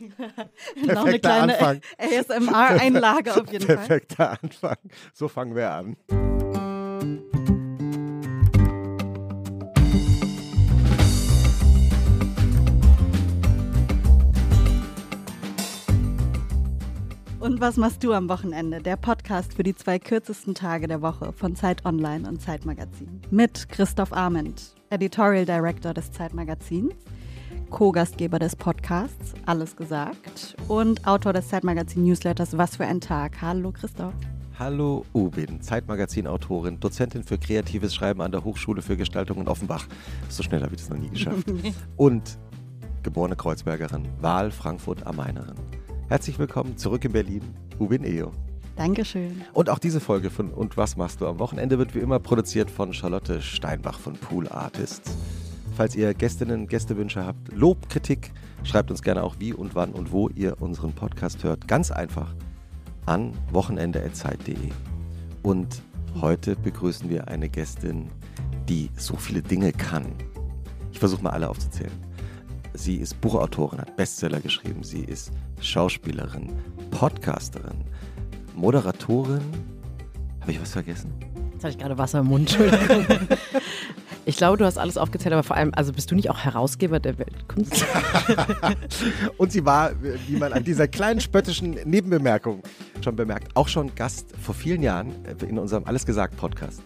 Noch eine kleine Anfang. ASMR-Einlage auf jeden Fall. Perfekter Anfang. So fangen wir an. Und was machst du am Wochenende? Der Podcast für die zwei kürzesten Tage der Woche von Zeit Online und Zeit Magazin. Mit Christoph Arment, Editorial Director des Zeitmagazins, Co-Gastgeber des Podcasts Alles gesagt und Autor des Zeitmagazin Newsletters Was für ein Tag. Hallo Christoph. Hallo Ubin, Zeitmagazin-Autorin, Dozentin für kreatives Schreiben an der Hochschule für Gestaltung in Offenbach. So schnell habe ich das noch nie geschafft. Und geborene Kreuzbergerin, Wahl Frankfurt am Mainerin. Herzlich willkommen zurück in Berlin, Ubin Eo. Dankeschön. Und auch diese Folge von Und was machst du am Wochenende wird wie immer produziert von Charlotte Steinbach von Pool Artists. Falls ihr Gästinnen, Gästewünsche habt, Lob, Kritik, schreibt uns gerne auch wie und wann und wo ihr unseren Podcast hört. Ganz einfach an wochenende.zeit.de. Und heute begrüßen wir eine Gästin, die so viele Dinge kann. Ich versuche mal alle aufzuzählen. Sie ist Buchautorin, hat Bestseller geschrieben. Sie ist Schauspielerin, Podcasterin, Moderatorin. Habe ich was vergessen? Jetzt hatte ich gerade Wasser im Mund, Entschuldigung. Ich glaube, du hast alles aufgezählt, aber vor allem, also bist du nicht auch Herausgeber der Weltkunst? Und sie war, wie man an dieser kleinen spöttischen Nebenbemerkung schon bemerkt, auch schon Gast vor vielen Jahren in unserem Alles gesagt Podcast.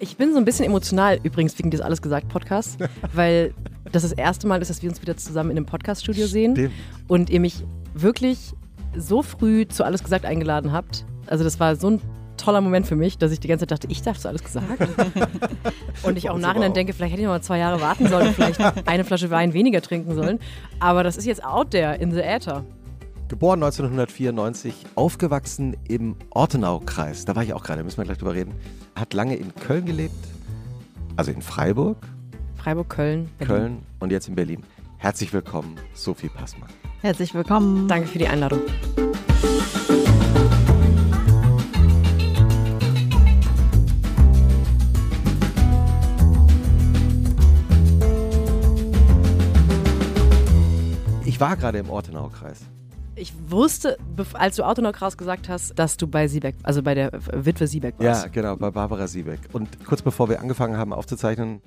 Ich bin so ein bisschen emotional übrigens wegen des Alles gesagt Podcasts, weil das das erste Mal ist, dass wir uns wieder zusammen in einem Podcaststudio sehen und ihr mich wirklich so früh zu Alles gesagt eingeladen habt. Also das war so ein toller Moment für mich, dass ich die ganze Zeit dachte, ich darf zu alles gesagt. und ich auch im Nachhinein denke, vielleicht hätte ich noch mal zwei Jahre warten sollen und vielleicht eine Flasche Wein weniger trinken sollen. Aber das ist jetzt out there in the ether. Geboren 1994, aufgewachsen im Ortenau-Kreis. Da war ich auch gerade, müssen wir gleich drüber reden. Hat lange in Köln gelebt, also in Freiburg, Freiburg, Köln, Berlin. Köln und jetzt in Berlin. Herzlich willkommen, Sophie Passmann. Herzlich willkommen. Danke für die Einladung. Ich war gerade im Ortenau-Kreis. Ich wusste, als du Autonokraus gesagt hast, dass du bei Siebeck, also bei der Witwe Siebeck warst. Ja, genau, bei Barbara Siebeck. Und kurz bevor wir angefangen haben aufzuzeichnen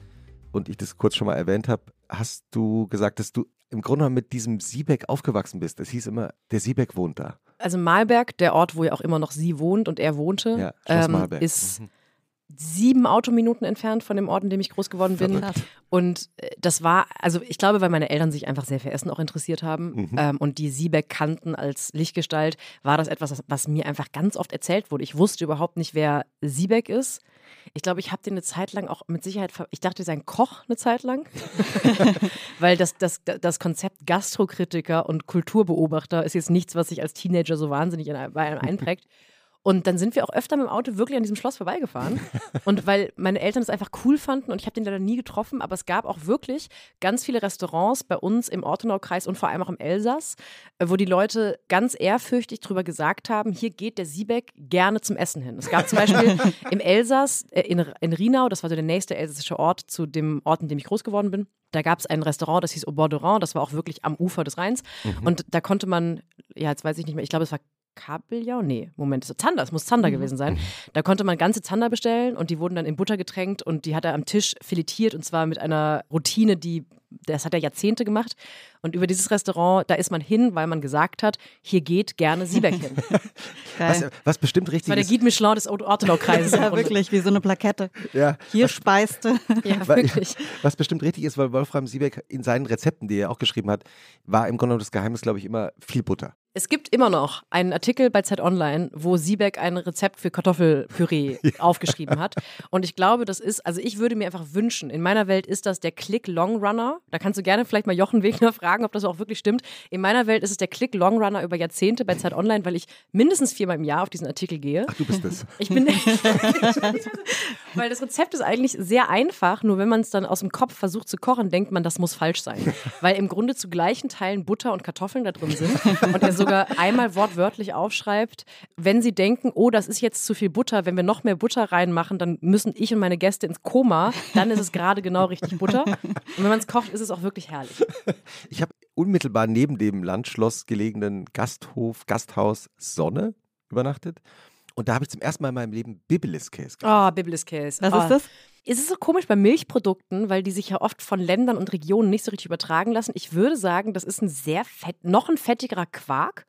und ich das kurz schon mal erwähnt habe, hast du gesagt, dass du im Grunde mit diesem Siebeck aufgewachsen bist. Es hieß immer, der Siebeck wohnt da. Also Malberg, der Ort, wo ja auch immer noch sie wohnt und er wohnte, Ja, ähm, ist Mhm. Sieben Autominuten entfernt von dem Ort, in dem ich groß geworden bin. Verrückt. Und äh, das war, also ich glaube, weil meine Eltern sich einfach sehr für Essen auch interessiert haben Mhm. ähm, und die Siebeck kannten als Lichtgestalt, war das etwas, was- mir einfach ganz oft erzählt wurde. Ich wusste überhaupt nicht, wer Siebeck ist. Ich glaube, ich habe den eine Zeit lang auch mit Sicherheit, ver- ich dachte, sein Koch eine Zeit lang, weil das, das, das Konzept Gastrokritiker und Kulturbeobachter ist jetzt nichts, was sich als Teenager so wahnsinnig bei einem einprägt. Und dann sind wir auch öfter mit dem Auto wirklich an diesem Schloss vorbeigefahren. Und weil meine Eltern es einfach cool fanden und ich habe den leider nie getroffen, aber es gab auch wirklich ganz viele Restaurants bei uns im Ortenau-Kreis und vor allem auch im Elsass, äh, wo die Leute ganz ehrfürchtig drüber gesagt haben, hier geht der Siebeck gerne zum Essen hin. Es gab zum Beispiel im Elsass, äh, in, in Rienau, das war so der nächste elsässische Ort zu dem Ort, in dem ich groß geworden bin, da gab es ein Restaurant, das hieß Au Bord de Rhin, das war auch wirklich am Ufer des Rheins. Und da konnte man, ja, jetzt weiß ich nicht mehr, ich glaube, es war Kabeljau? Nee, Moment, es ist Zander, es muss Zander gewesen sein. Da konnte man ganze Zander bestellen und die wurden dann in Butter getränkt und die hat er am Tisch filetiert und zwar mit einer Routine, die, das hat er Jahrzehnte gemacht. Und über dieses Restaurant, da ist man hin, weil man gesagt hat, hier geht gerne Siebeck hin. Das. Was, was bestimmt richtig war der ist. Guide Michelin des Ortenau-Kreises. Ja, wirklich, wie so eine Plakette. Ja, Hier speiste. Ja, wirklich. Was bestimmt richtig ist, weil Wolfram Siebeck in seinen Rezepten, die er auch geschrieben hat, war im Grunde genommen das Geheimnis, glaube ich, immer viel Butter. Es gibt immer noch einen Artikel bei Zeit Online, wo Siebeck ein Rezept für Kartoffelpüree aufgeschrieben hat. Und ich glaube, das ist, also ich würde mir einfach wünschen, in meiner Welt ist das der Click Long Runner. Da kannst du gerne vielleicht mal Jochen Wegner fragen, ob das auch wirklich stimmt. In meiner Welt ist es der Click Long Runner über Jahrzehnte bei Zeit Online, weil ich mindestens viermal im Jahr auf diesen Artikel gehe. Ach, du bist es. Ich bin. Weil das Rezept ist eigentlich sehr einfach, nur wenn man es dann aus dem Kopf versucht zu kochen, denkt man, das muss falsch sein. Weil im Grunde zu gleichen Teilen Butter und Kartoffeln da drin sind und er sogar einmal wortwörtlich aufschreibt, wenn sie denken, oh, das ist jetzt zu viel Butter, wenn wir noch mehr Butter reinmachen, dann müssen ich und meine Gäste ins Koma, dann ist es gerade genau richtig Butter. Und wenn man es kocht, ist es auch wirklich herrlich. Ich habe unmittelbar neben dem Landschloss gelegenen Gasthof, Gasthaus Sonne übernachtet. Und da habe ich zum ersten Mal in meinem Leben Biblis-Käse Oh, Biblis-Käse. Was oh. ist das? Es ist so komisch bei Milchprodukten, weil die sich ja oft von Ländern und Regionen nicht so richtig übertragen lassen. Ich würde sagen, das ist ein sehr fett, noch ein fettigerer Quark.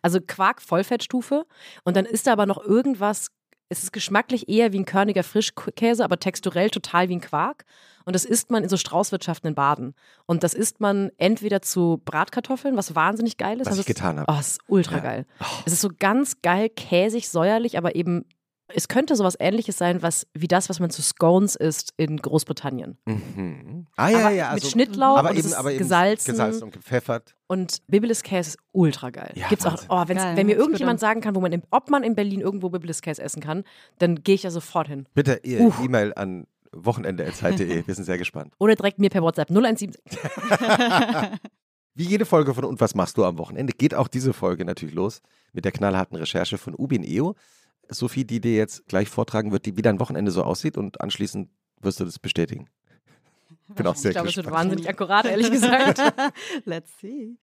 Also Quark Vollfettstufe. Und dann ist da aber noch irgendwas, es ist geschmacklich eher wie ein körniger Frischkäse, aber texturell total wie ein Quark. Und das isst man in so Straußwirtschaften in Baden. Und das isst man entweder zu Bratkartoffeln, was wahnsinnig geil ist. Was Also ich getan habe. Oh, es ist ultra Ja. geil. Es ist so ganz geil, käsig, säuerlich, aber eben, es könnte sowas ähnliches sein, was, wie das, was man zu Scones isst in Großbritannien. Mhm. Ah ja, aber ja, mit also, Schnittlauch aber und eben, es ist aber eben gesalzen. gesalzen und gepfeffert. Und Biblis-Käse ist ultra geil. Ja, Gibt's auch, Wahnsinn. oh, wenn's, Geil, wenn mir irgendjemand sagen kann, wo man in, ob man in Berlin irgendwo Biblis-Käse essen kann, dann gehe ich da sofort hin. Bitte ihr E-Mail an wochenende.zeit.de. Wir sind sehr gespannt. Oder direkt mir per WhatsApp 017. Wie jede Folge von Und was machst du am Wochenende, geht auch diese Folge natürlich los mit der knallharten Recherche von Ubin Eo. Sophie, die dir jetzt gleich vortragen wird, die wie dein Wochenende so aussieht und anschließend wirst du das bestätigen. Bin auch sehr Ich glaube, es wird wahnsinnig akkurat, ehrlich gesagt. Let's see.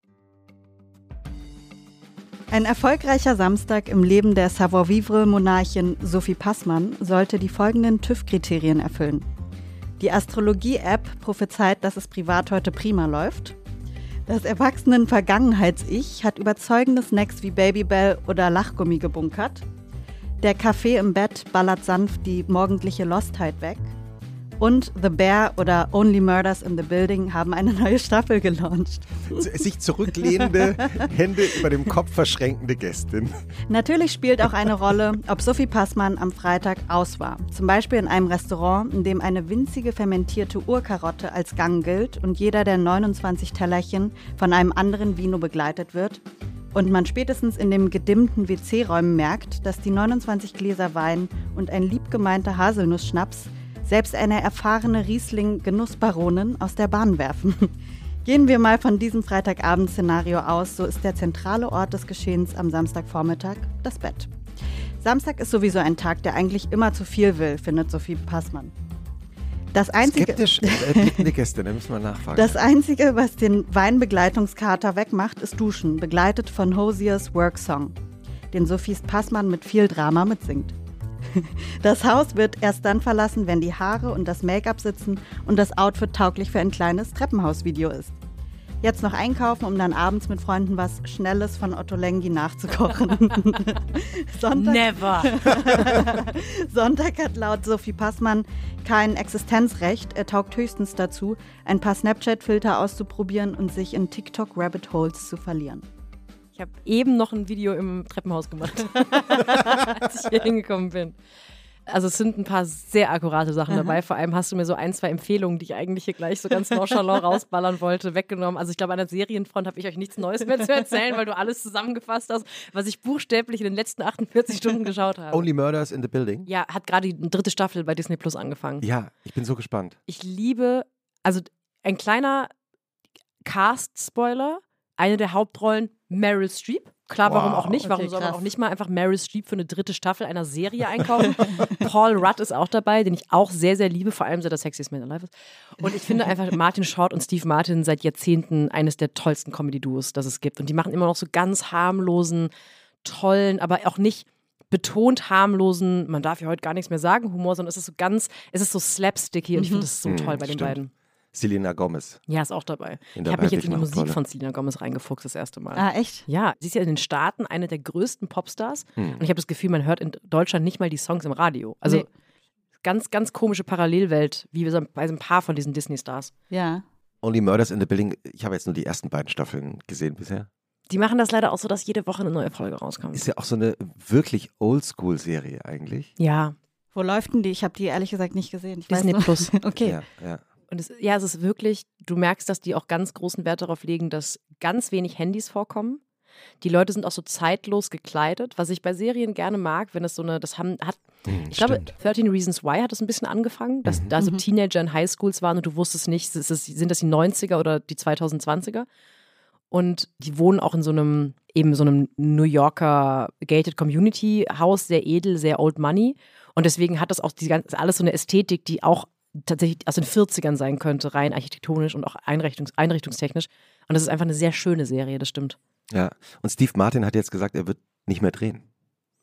Ein erfolgreicher Samstag im Leben der Savoir-vivre-Monarchin Sophie Passmann sollte die folgenden TÜV-Kriterien erfüllen. Die Astrologie-App prophezeit, dass es privat heute prima läuft. Das Erwachsenen-Vergangenheits-Ich hat überzeugende Snacks wie Babybell oder Lachgummi gebunkert. Der Kaffee im Bett ballert sanft die morgendliche Lostheit weg. Und The Bear oder Only Murders in the Building haben eine neue Staffel gelauncht. Sich zurücklehnende, Hände über dem Kopf verschränkende Gästin. Natürlich spielt auch eine Rolle, ob Sophie Passmann am Freitag aus war. Zum Beispiel in einem Restaurant, in dem eine winzige fermentierte Urkarotte als Gang gilt und jeder der 29 Tellerchen von einem anderen Vino begleitet wird. Und man spätestens in dem gedimmten WC-Räumen merkt, dass die 29 Gläser Wein und ein liebgemeinter Haselnussschnaps selbst eine erfahrene Riesling-Genussbaronin aus der Bahn werfen. Gehen wir mal von diesem Freitagabend-Szenario aus, so ist der zentrale Ort des Geschehens am Samstagvormittag das Bett. Samstag ist sowieso ein Tag, der eigentlich immer zu viel will, findet Sophie Passmann. Das einzige, Skeptisch äh, blickende Gäste, da müssen wir nachfragen. das einzige, was den Weinbegleitungskater wegmacht, ist Duschen, begleitet von Hosiers Work Song, den Sophies Passmann mit viel Drama mitsingt. Das Haus wird erst dann verlassen, wenn die Haare und das Make-up sitzen und das Outfit tauglich für ein kleines Treppenhausvideo ist. Jetzt noch einkaufen, um dann abends mit Freunden was Schnelles von Otto Lengi nachzukochen. Sonntag, Never. Sonntag hat laut Sophie Passmann kein Existenzrecht. Er taugt höchstens dazu, ein paar Snapchat-Filter auszuprobieren und sich in TikTok-Rabbit-Holes zu verlieren. Ich habe eben noch ein Video im Treppenhaus gemacht, als ich hier hingekommen bin. Also es sind ein paar sehr akkurate Sachen dabei. Vor allem hast du mir so ein, zwei Empfehlungen, die ich eigentlich hier gleich so ganz nonchalant rausballern wollte, weggenommen. Also ich glaube, an der Serienfront habe ich euch nichts Neues mehr zu erzählen, weil du alles zusammengefasst hast, was ich buchstäblich in den letzten 48 Stunden geschaut habe. Only Murders in the Building. Ja, hat gerade die dritte Staffel bei Disney Plus angefangen. Ja, ich bin so gespannt. Ich liebe, also ein kleiner Cast-Spoiler, eine der Hauptrollen Meryl Streep. Klar, warum Wow. auch nicht? Warum Okay, soll man krass. auch nicht mal einfach Meryl Streep für eine dritte Staffel einer Serie einkaufen? Paul Rudd ist auch dabei, den ich auch sehr, sehr liebe, vor allem seit er Sexiest Man Alive ist. Und ich finde einfach Martin Short und Steve Martin seit Jahrzehnten eines der tollsten Comedy-Duos, das es gibt. Und die machen immer noch so ganz harmlosen, tollen, aber auch nicht betont harmlosen, man darf ja heute gar nichts mehr sagen, Humor, sondern es ist so ganz, es ist so slapsticky und ich finde das so toll bei den stimmt. beiden. Selena Gomez. Ja, ist auch dabei. In ich habe mich jetzt in die Musik Hauptrolle. von Selena Gomez reingefuchst das erste Mal. Ah, echt? Ja, sie ist ja in den Staaten eine der größten Popstars Hm. und ich habe das Gefühl, man hört in Deutschland nicht mal die Songs im Radio. Also Nee. ganz, ganz komische Parallelwelt, wie wir so bei so ein paar von diesen Disney-Stars. Ja. Only Murders in the Building. Ich habe jetzt nur die ersten beiden Staffeln gesehen bisher. Die machen das leider auch so, dass jede Woche eine neue Folge rauskommt. Ist ja auch so eine wirklich Oldschool-Serie eigentlich. ja, Wo läuft denn die? Ich habe die ehrlich gesagt nicht gesehen. Ich Disney Plus. Okay. Ja, ja. Und es, ja, es ist wirklich, du merkst, dass die auch ganz großen Wert darauf legen, dass ganz wenig Handys vorkommen. Die Leute sind auch so zeitlos gekleidet, was ich bei Serien gerne mag, wenn es so eine, das haben, hat, Hm, ich glaube, stimmt. 13 Reasons Why hat es ein bisschen angefangen, dass da so Teenager in Highschools waren und du wusstest nicht, ist es, sind das die 90er oder die 2020er? Und die wohnen auch in so einem, eben so einem New Yorker Gated Community Haus, sehr edel, sehr old money. Und deswegen hat das auch die ganze, alles so eine Ästhetik, die auch tatsächlich aus den 40ern sein könnte, rein architektonisch und auch einrichtungs einrichtungstechnisch. Und das ist einfach eine sehr schöne Serie, das stimmt. Ja. Und Steve Martin hat jetzt gesagt, er wird nicht mehr drehen.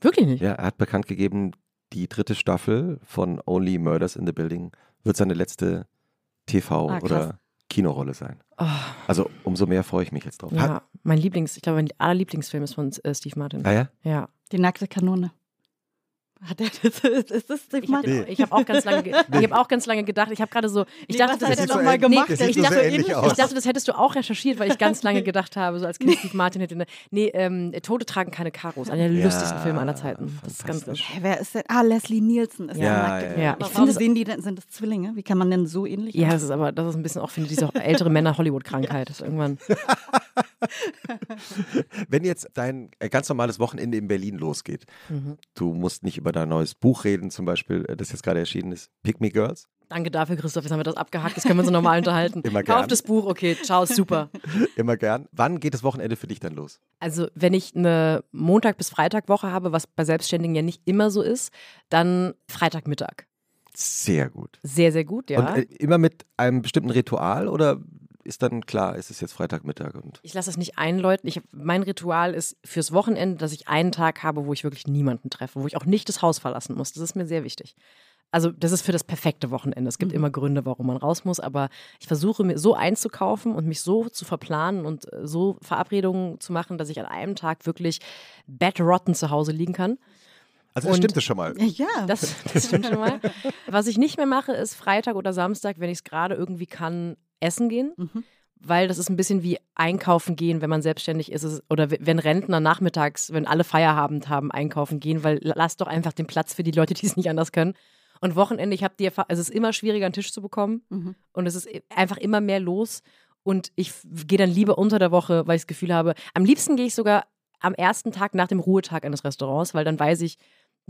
Wirklich nicht? Ja, er hat bekannt gegeben, die dritte Staffel von Only Murders in the Building wird seine letzte TV- Ah, oder Kinorolle sein. Oh, Also umso mehr freue ich mich jetzt drauf. Ja, mein Lieblings, ich glaube, mein allerlieblingsfilm ist von äh, Steve Martin. ah ja? Ja. Die nackte Kanone. Hat er das, ist das Ich habe Martin? hab auch ganz lange, ge- ich habe auch ganz lange gedacht. Ich habe gerade so, ich Nee, dachte, das mal gemacht? Das so. Ich dachte, das hättest du auch recherchiert, weil ich ganz lange gedacht habe, so als Kind Steve Martin hätte. Nee, ähm, Tote tragen keine Karos. Einer der Ja, lustigsten Filme aller Zeiten. Das ist ganz. Hä, wer ist denn? Ah, Leslie Nielsen ist Ja, ja, ja. Ich Warum finde sehen die denn, sind das Zwillinge? Wie kann man denn so ähnlich Ja, das ist aber, das ist ein bisschen auch, finde ich, diese ältere Männer-Hollywood-Krankheit. Das ist Irgendwann. Wenn jetzt dein äh, ganz normales Wochenende in Berlin losgeht, Mhm. du musst nicht über dein neues Buch reden, zum Beispiel, äh, das jetzt gerade erschienen ist, Pick Me Girls. Danke dafür, Christoph. Jetzt haben wir das abgehakt. Jetzt können wir uns normal unterhalten. Immer gern. Kauf das Buch, okay, ciao, super. Immer gern. Wann geht das Wochenende für dich dann los? Also, wenn ich eine Montag- bis Freitag-Woche habe, was bei Selbstständigen ja nicht immer so ist, dann Freitagmittag. Sehr gut. Sehr, sehr gut, ja. Und äh, immer mit einem bestimmten Ritual oder ist dann klar, es ist jetzt Freitagmittag und Ich lasse das nicht einläuten. Ich, mein Ritual ist fürs Wochenende, dass ich einen Tag habe, wo ich wirklich niemanden treffe, wo ich auch nicht das Haus verlassen muss. Das ist mir sehr wichtig. Also das ist für das perfekte Wochenende. Es gibt immer Gründe, warum man raus muss, aber ich versuche mir so einzukaufen und mich so zu verplanen und äh, so Verabredungen zu machen, dass ich an einem Tag wirklich bettrotten zu Hause liegen kann. Also Und- stimmt das schon mal. Ja, Das, das stimmt schon mal. Was ich nicht mehr mache, ist Freitag oder Samstag, wenn ich es gerade irgendwie kann, essen gehen. Mhm. Weil das ist ein bisschen wie einkaufen gehen, wenn man selbstständig ist. Oder wenn Rentner nachmittags, wenn alle Feierabend haben, einkaufen gehen, weil la- lass doch einfach den Platz für die Leute, die es nicht anders können. Und Wochenende, ich habe die Erfahrung, es ist immer schwieriger, einen Tisch zu bekommen. Mhm. Und es ist i- einfach immer mehr los. Und ich gehe dann lieber unter der Woche, weil ich das Gefühl habe, am liebsten gehe ich sogar am ersten Tag nach dem Ruhetag eines Restaurants, weil dann weiß ich,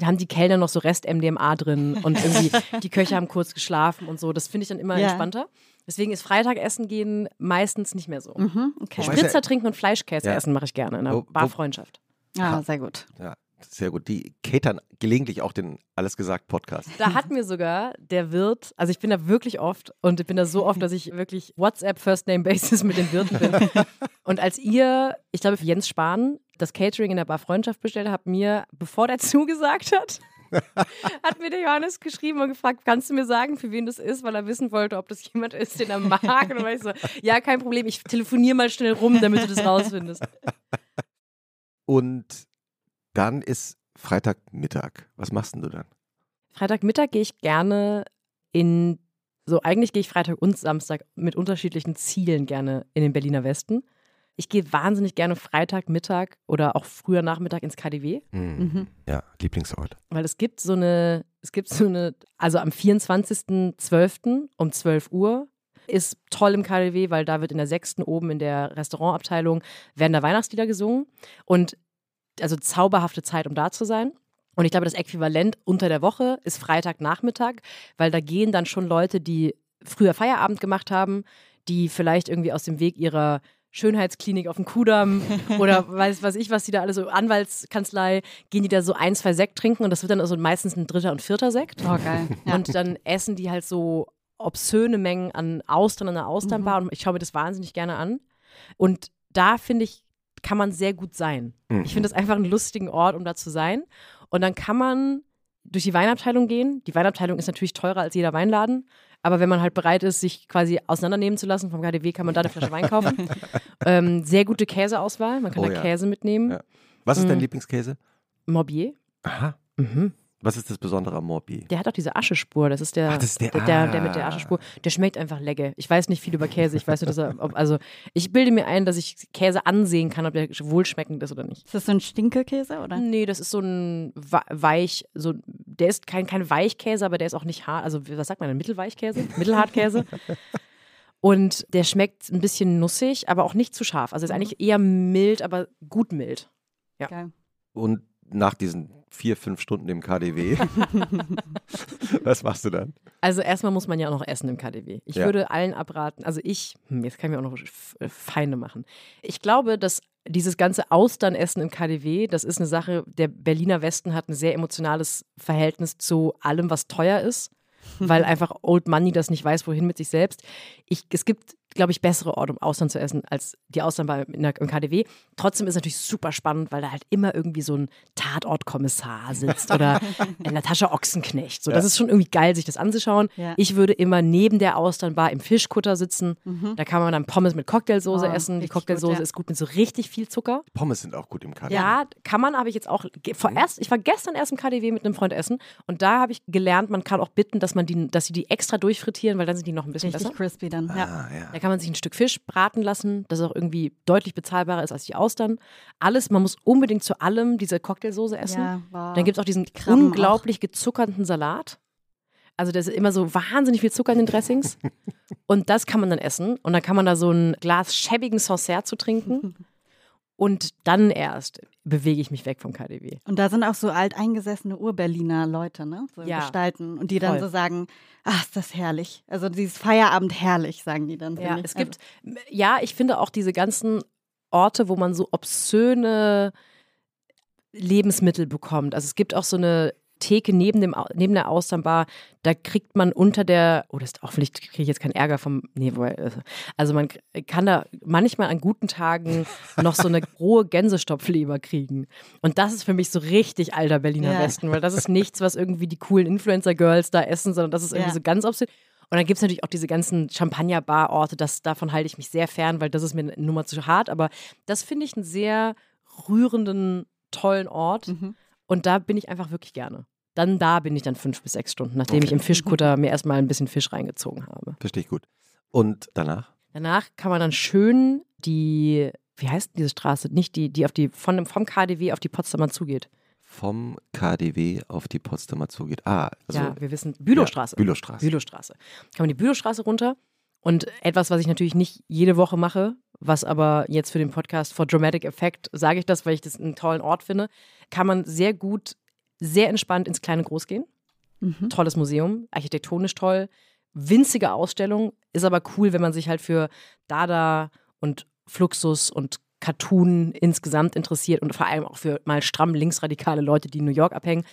haben die Kellner noch so Rest-MDMA drin und irgendwie die Köche haben kurz geschlafen und so. Das finde ich dann immer Ja. entspannter. Deswegen ist Freitag essen gehen meistens nicht mehr so. Mhm, okay. Spritzer trinken und Fleischkäse Ja. essen mache ich gerne in Wo- wo- Barfreundschaft. Ah, sehr gut. Ja, sehr gut. Die catern gelegentlich auch den Alles gesagt Podcast. Da hat mir sogar der Wirt, also ich bin da wirklich oft und ich bin da so oft, dass ich wirklich WhatsApp First Name Basis mit den Wirten bin. Und als ihr, ich glaube Jens Spahn, das Catering in der Bar Freundschaft bestellt habt, mir, bevor der zugesagt hat, hat mir der Johannes geschrieben und gefragt, kannst du mir sagen, für wen das ist, weil er wissen wollte, ob das jemand ist, den er mag. Und dann war ich so, ja, kein Problem, ich telefoniere mal schnell rum, damit du das rausfindest. Und dann ist Freitagmittag. Was machst denn du dann? Freitagmittag gehe ich gerne in, so eigentlich gehe ich Freitag und Samstag mit unterschiedlichen Zielen gerne in den Berliner Westen. Ich gehe wahnsinnig gerne Freitagmittag oder auch früher Nachmittag ins KDW, Mhm. Ja, Lieblingsort. weil es gibt so eine, es gibt so eine, also am 24.12. um 12 Uhr ist toll im KDW, weil da wird in der sechsten oben in der Restaurantabteilung werden da Weihnachtslieder gesungen und also zauberhafte Zeit, um da zu sein. Und ich glaube, das Äquivalent unter der Woche ist Freitagnachmittag, weil da gehen dann schon Leute, die früher Feierabend gemacht haben, die vielleicht irgendwie aus dem Weg ihrer Schönheitsklinik auf dem Kudamm oder weiß was ich, was die da alle so, Anwaltskanzlei, gehen die da so ein, zwei Sekt trinken und das wird dann also meistens ein dritter und vierter Sekt. Oh, geil. Ja. Und dann essen die halt so obszöne Mengen an Austern an der Austernbar und ich schaue mir das wahnsinnig gerne an. Und da finde ich, kann man sehr gut sein. Mhm. Ich finde das einfach einen lustigen Ort, um da zu sein. Und dann kann man durch die Weinabteilung gehen. Die Weinabteilung ist natürlich teurer als jeder Weinladen. Aber wenn man halt bereit ist, sich quasi auseinandernehmen zu lassen vom KDW, kann man da eine Flasche Wein kaufen. ähm, sehr gute Käseauswahl. Man kann Oh da ja. Käse mitnehmen. Ja. Was ist dein Mhm. Lieblingskäse? Morbier. Aha. Mhm. Was ist das Besondere am Morbi? Der hat auch diese Aschespur. Das ist der, Ach, das ist der- der, der, mit der ah. Aschespur. Der schmeckt einfach lecker. Ich weiß nicht viel über Käse. Ich weiß nur, dass er, ob, also ich bilde mir ein, dass ich Käse ansehen kann, ob der wohlschmeckend ist oder nicht. Ist das so ein Stinkekäse, oder? Nee, das ist so ein weich, so der ist kein, kein Weichkäse, aber der ist auch nicht hart. Also was sagt man denn? Mittelweichkäse? Mittelhartkäse? Und der schmeckt ein bisschen nussig, aber auch nicht zu scharf. Also ist eigentlich eher mild, aber gut mild. Ja. Geil. Und nach diesen vier, fünf Stunden im KDW, was machst du dann? Also erstmal muss man ja auch noch essen im KDW. Ich Ja. würde allen abraten, also ich, hm, jetzt kann ich mir auch noch äh, Feinde machen. Ich glaube, dass dieses ganze Austernessen im KDW, das ist eine Sache, der Berliner Westen hat ein sehr emotionales Verhältnis zu allem, was teuer ist. weil einfach Old Money das nicht weiß, wohin mit sich selbst. Ich, es gibt, glaube ich, bessere Orte, um Austern zu essen, als die Austern bei, in der, im KDW. Trotzdem ist es natürlich super spannend, weil da halt immer irgendwie so ein Tatortkommissar sitzt oder Natascha Ochsenknecht. So, das ist schon irgendwie geil, sich das anzuschauen. Ja. Ich würde immer neben der Austernbar im Fischkutter sitzen. Da kann man dann Pommes mit Cocktailsoße Oh, essen. Die gut, Cocktailsoße ja. ist gut mit so richtig viel Zucker. Pommes sind auch gut im KDW. Ja, kann man, habe ich jetzt auch vorerst, ich war gestern erst im KDW mit einem Freund essen und da habe ich gelernt, man kann auch bitten, dass man die, dass sie die extra durchfrittieren, weil dann sind die noch ein bisschen Richtig besser. crispy dann. Ja. Ah, ja. Da kann man sich ein Stück Fisch braten lassen, das auch irgendwie deutlich bezahlbarer ist als die Austern. Alles, man muss unbedingt zu allem diese Cocktailsoße essen. Ja, wow. Dann gibt es auch diesen unglaublich gezuckerten Salat. Also da ist immer so wahnsinnig viel Zucker in den Dressings. und das kann man dann essen. Und dann kann man da so ein Glas schäbigen Sancerre zu trinken. Und dann erst bewege ich mich weg vom KDW. Und da sind auch so alteingesessene Ur-Berliner Leute, ne? So Ja. Gestalten. Und die dann Voll. so sagen, ach, ist das herrlich. Also dieses Feierabend herrlich, sagen die dann. Ja, ich. es gibt, ja, ich finde auch diese ganzen Orte, wo man so obszöne Lebensmittel bekommt. Also es gibt auch so eine Theke neben, dem, neben der Austernbar, da kriegt man unter der, oh, das ist auch, vielleicht kriege ich jetzt keinen Ärger vom, nee, also man kann da manchmal an guten Tagen noch so eine rohe Gänsestopfleber kriegen. Und das ist für mich so richtig alter Berliner Ja. Westen, weil das ist nichts, was irgendwie die coolen Influencer-Girls da essen, sondern das ist irgendwie Ja. so ganz obszön. Und dann gibt es natürlich auch diese ganzen Champagner-Bar-Orte, das, davon halte ich mich sehr fern, weil das ist mir eine Nummer zu hart. Aber das finde ich einen sehr rührenden, tollen Ort. Mhm. Und da bin ich einfach wirklich gerne. Dann da bin ich dann fünf bis sechs Stunden, nachdem ich Okay. im Fischkutter mir erstmal ein bisschen Fisch reingezogen habe. Verstehe ich gut. Und danach? Danach kann man dann schön die, wie heißt diese Straße? Nicht die, die auf die, von dem, vom KDW auf die Potsdamer zugeht. Vom KDW auf die Potsdamer zugeht. Ah, also ja, wir wissen, Bülowstraße. Ja, Bülowstraße. Bülowstraße. Kann man die Bülowstraße runter. Und etwas, was ich natürlich nicht jede Woche mache, was aber jetzt für den Podcast for Dramatic Effect, sage ich das, weil ich das einen tollen Ort finde, kann man sehr gut, sehr entspannt ins kleine Groß gehen. Mhm. Tolles Museum, architektonisch toll, winzige Ausstellung, ist aber cool, wenn man sich halt für Dada und Fluxus und Cartoon insgesamt interessiert und vor allem auch für mal stramm linksradikale Leute, die in New York abhängen.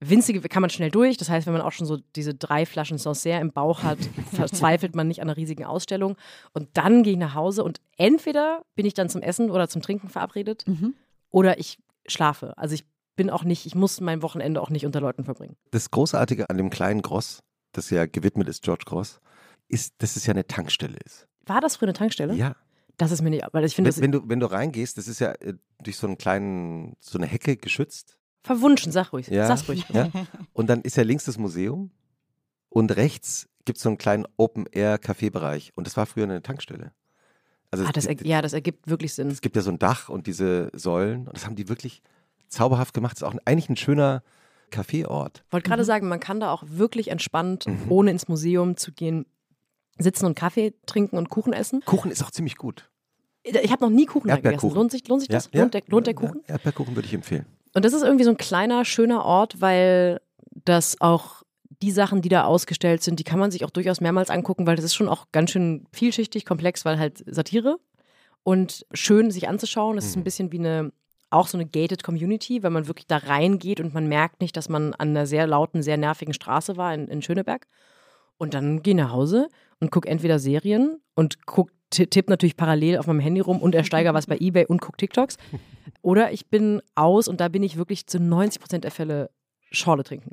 Winzige kann man schnell durch. Das heißt, wenn man auch schon so diese drei Flaschen Sancerre im Bauch hat, verzweifelt man nicht an einer riesigen Ausstellung. Und dann gehe ich nach Hause und entweder bin ich dann zum Essen oder zum Trinken verabredet Mhm. oder ich schlafe. Also ich bin auch nicht, ich muss mein Wochenende auch nicht unter Leuten verbringen. Das Großartige an dem kleinen Gross, das ja gewidmet ist George Gross, ist, dass es ja eine Tankstelle ist. War das früher eine Tankstelle? Ja. Das ist mir nicht, weil ich finde Wenn, wenn, du, wenn du reingehst, das ist ja äh, durch so einen kleinen, so eine Hecke geschützt. Verwunschen, sag ruhig. Ja. Sag's ruhig. Ja. Und dann ist ja links das Museum und rechts gibt es so einen kleinen Open-Air-Café-Bereich. Und das war früher eine Tankstelle. Also Ah, das, ja, das ergibt wirklich Sinn. es gibt ja so ein Dach und diese Säulen. Und das haben die wirklich zauberhaft gemacht. Das ist auch eigentlich ein schöner Kaffeeort. Wollte gerade sagen, man kann da auch wirklich entspannt, ohne ins Museum zu gehen, sitzen und Kaffee trinken und Kuchen essen. Kuchen ist auch ziemlich gut. Ich habe noch nie Kuchen da gegessen. Erdbeerkuchen. Lohnt sich, lohnt sich das? lohnt, der, lohnt der Kuchen? Ja, Erdbeerkuchen würde ich empfehlen. Und das ist irgendwie so ein kleiner, schöner Ort, weil das auch die Sachen, die da ausgestellt sind, die kann man sich auch durchaus mehrmals angucken, weil das ist schon auch ganz schön vielschichtig, komplex, weil halt Satire und schön sich anzuschauen. Das ist ein bisschen wie eine, auch so eine gated Community, weil man wirklich da reingeht und man merkt nicht, dass man an einer sehr lauten, sehr nervigen Straße war in, in Schöneberg. Und dann gehe ich nach Hause und gucke entweder Serien und guck, ti- tipp natürlich parallel auf meinem Handy rum und ersteigere was bei Ebay und gucke TikToks. Oder ich bin aus und da bin ich wirklich zu 90 Prozent der Fälle Schorle trinken.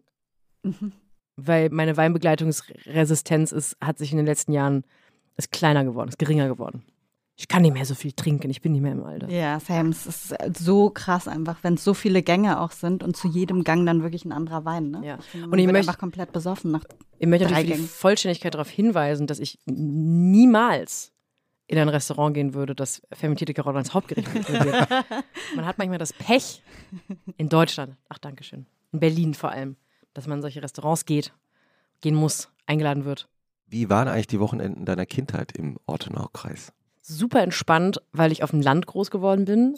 Mhm. Weil meine Weinbegleitungsresistenz ist, hat sich in den letzten Jahren, ist kleiner geworden, ist geringer geworden. Ich kann nicht mehr so viel trinken, ich bin nicht mehr im Alter. Ja, Sam, es ist so krass einfach, wenn es so viele Gänge auch sind und zu jedem Gang dann wirklich ein anderer Wein. Ne? Ja. Ich finde, Und ich möchte- einfach komplett besoffen nach Ich möchte Drei natürlich für die. Vollständigkeit darauf hinweisen, dass ich niemals in ein Restaurant gehen würde, das fermentierte Karotten als Hauptgericht serviert. man hat manchmal das Pech in Deutschland, ach Dankeschön, in Berlin vor allem, dass man in solche Restaurants geht, gehen muss, eingeladen wird. Wie waren eigentlich die Wochenenden deiner Kindheit im Ortenau-Kreis? Super entspannt, weil ich auf dem Land groß geworden bin.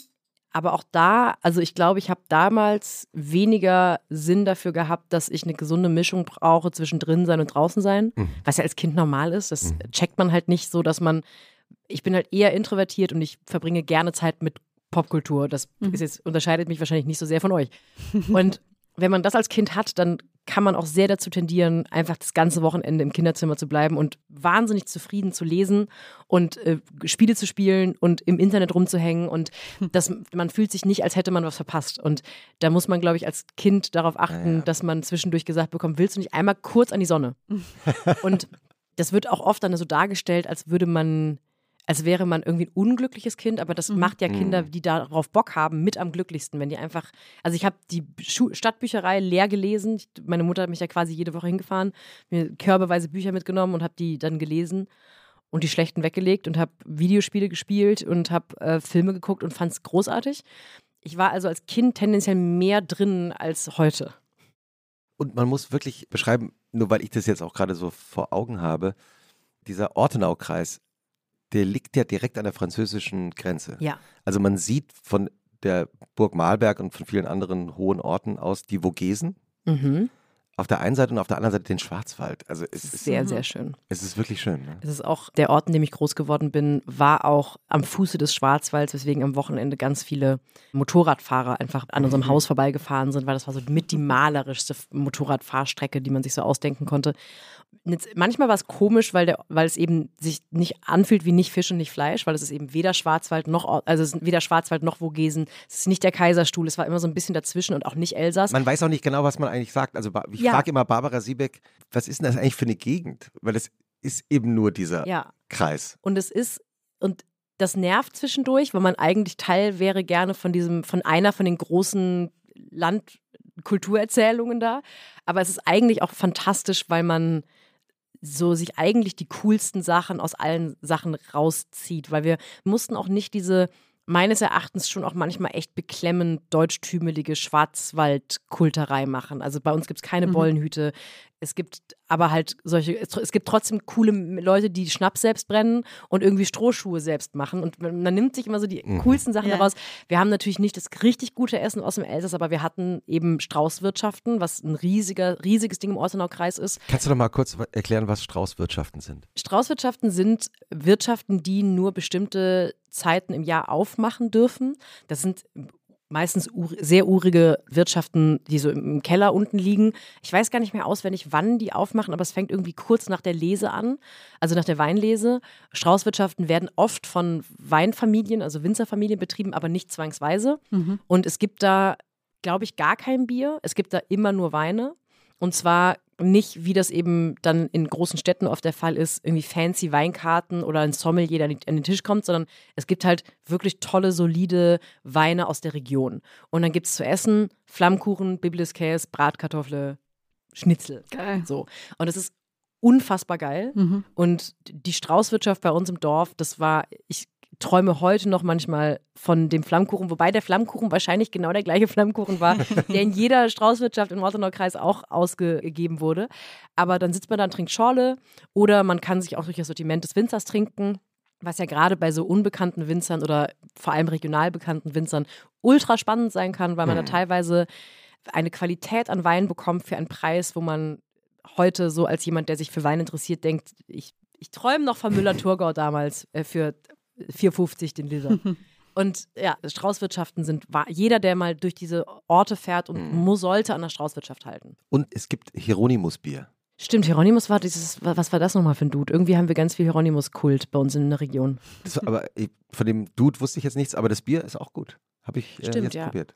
Aber auch da, also ich glaube, ich habe damals weniger Sinn dafür gehabt, dass ich eine gesunde Mischung brauche zwischen drin sein und draußen sein, Mhm. was ja als Kind normal ist. Das checkt man halt nicht so, dass man, ich bin halt eher introvertiert und ich verbringe gerne Zeit mit Popkultur. Das ist jetzt, unterscheidet mich wahrscheinlich nicht so sehr von euch. Und wenn man das als Kind hat, dann kann man auch sehr dazu tendieren, einfach das ganze Wochenende im Kinderzimmer zu bleiben und wahnsinnig zufrieden zu lesen und äh, Spiele zu spielen und im Internet rumzuhängen. Und das, man fühlt sich nicht, als hätte man was verpasst. Und da muss man, glaube ich, als Kind darauf achten, Ja, ja. dass man zwischendurch gesagt bekommt, willst du nicht einmal kurz an die Sonne? und das wird auch oft dann so dargestellt, als würde man als wäre man irgendwie ein unglückliches Kind, aber das macht ja Kinder, die darauf Bock haben, mit am glücklichsten, wenn die einfach, also ich habe die Schu Stadtbücherei leer gelesen. Ich, meine Mutter hat mich ja quasi jede Woche hingefahren, mir körbeweise Bücher mitgenommen und habe die dann gelesen und die schlechten weggelegt und habe Videospiele gespielt und habe äh, Filme geguckt und fand es großartig. Ich war also als Kind tendenziell mehr drin als heute. Und man muss wirklich beschreiben, nur weil ich das jetzt auch gerade so vor Augen habe, dieser Ortenau-Kreis, der liegt ja direkt an der französischen Grenze. Ja. Also man sieht von der Burg Malberg und von vielen anderen hohen Orten aus die Vogesen Mhm. auf der einen Seite und auf der anderen Seite den Schwarzwald. Also es ist, Sehr, sehr schön. es ist wirklich schön. Ne? Es ist auch der Ort, in dem ich groß geworden bin, war auch am Fuße des Schwarzwalds, weswegen am Wochenende ganz viele Motorradfahrer einfach an unserem Haus vorbeigefahren sind, weil das war so mit die malerischste Motorradfahrstrecke, die man sich so ausdenken konnte. Manchmal war es komisch, weil, der, weil es eben sich nicht anfühlt wie nicht Fisch und nicht Fleisch, weil es ist eben weder Schwarzwald noch, also es ist weder Schwarzwald noch Vogesen. Es ist nicht der Kaiserstuhl, es war immer so ein bisschen dazwischen und auch nicht Elsass. Man weiß auch nicht genau, was man eigentlich sagt. Also ich Ja. frage immer Barbara Siebeck, was ist denn das eigentlich für eine Gegend? Weil es ist eben nur dieser ja. Kreis. Und es ist, und das nervt zwischendurch, weil man eigentlich Teil wäre gerne von diesem, von einer von den großen Landkulturerzählungen da. Aber es ist eigentlich auch fantastisch, weil man so sich eigentlich die coolsten Sachen aus allen Sachen rauszieht, weil wir mussten auch nicht diese meines Erachtens schon auch manchmal echt beklemmend deutschtümelige Schwarzwaldkulterei machen. Also bei uns gibt es keine Bollenhüte. Es gibt aber halt solche, es, gibt trotzdem coole Leute, die Schnaps selbst brennen und irgendwie Strohschuhe selbst machen. Und man, man nimmt sich immer so die coolsten Sachen Ja. daraus. Wir haben natürlich nicht das richtig gute Essen aus dem Elsass, aber wir hatten eben Straußwirtschaften, was ein riesiger, riesiges Ding im Ortenaukreis ist. Kannst du doch mal kurz erklären, was Straußwirtschaften sind? Straußwirtschaften sind Wirtschaften, die nur bestimmte Zeiten im Jahr aufmachen dürfen. Das sind meistens sehr urige Wirtschaften, die so im Keller unten liegen. Ich weiß gar nicht mehr auswendig, wann die aufmachen, aber es fängt irgendwie kurz nach der Lese an, also nach der Weinlese. Straußwirtschaften werden oft von Weinfamilien, also Winzerfamilien betrieben, aber nicht zwangsweise. Und es gibt da, glaube ich, gar kein Bier. Es gibt da immer nur Weine. Und zwar nicht, wie das eben dann in großen Städten oft der Fall ist, irgendwie fancy Weinkarten oder ein Sommelier, der an den Tisch kommt, sondern es gibt halt wirklich tolle, solide Weine aus der Region. Und dann gibt es zu essen Flammkuchen, Bibliskäse, Bratkartoffel, Schnitzel. Geil. So. Und es ist unfassbar geil. Mhm. Und die Straußwirtschaft bei uns im Dorf, das war, ich träume heute noch manchmal von dem Flammkuchen, wobei der Flammkuchen wahrscheinlich genau der gleiche Flammkuchen war, der in jeder Straußwirtschaft im Ortenaukreis auch ausgegeben wurde. Aber dann sitzt man da und trinkt Schorle oder man kann sich auch durch das Sortiment des Winzers trinken. Was ja gerade bei so unbekannten Winzern oder vor allem regional bekannten Winzern ultra spannend sein kann, weil man da teilweise eine Qualität an Wein bekommt für einen Preis, wo man heute so als jemand, der sich für Wein interessiert, denkt, ich, ich träume noch von Müller-Thurgau damals äh, für 4,50 den Liter. Und ja, Straußwirtschaften sind, jeder, der mal durch diese Orte fährt und muss, sollte an der Straußwirtschaft halten. Und es gibt Hieronymus-Bier. Stimmt, Hieronymus war dieses, was war das nochmal für ein Dude? Irgendwie haben wir ganz viel Hieronymus-Kult bei uns in der Region. Das aber von dem Dude wusste ich jetzt nichts, aber das Bier ist auch gut. Habe ich äh, Stimmt, jetzt ja. probiert.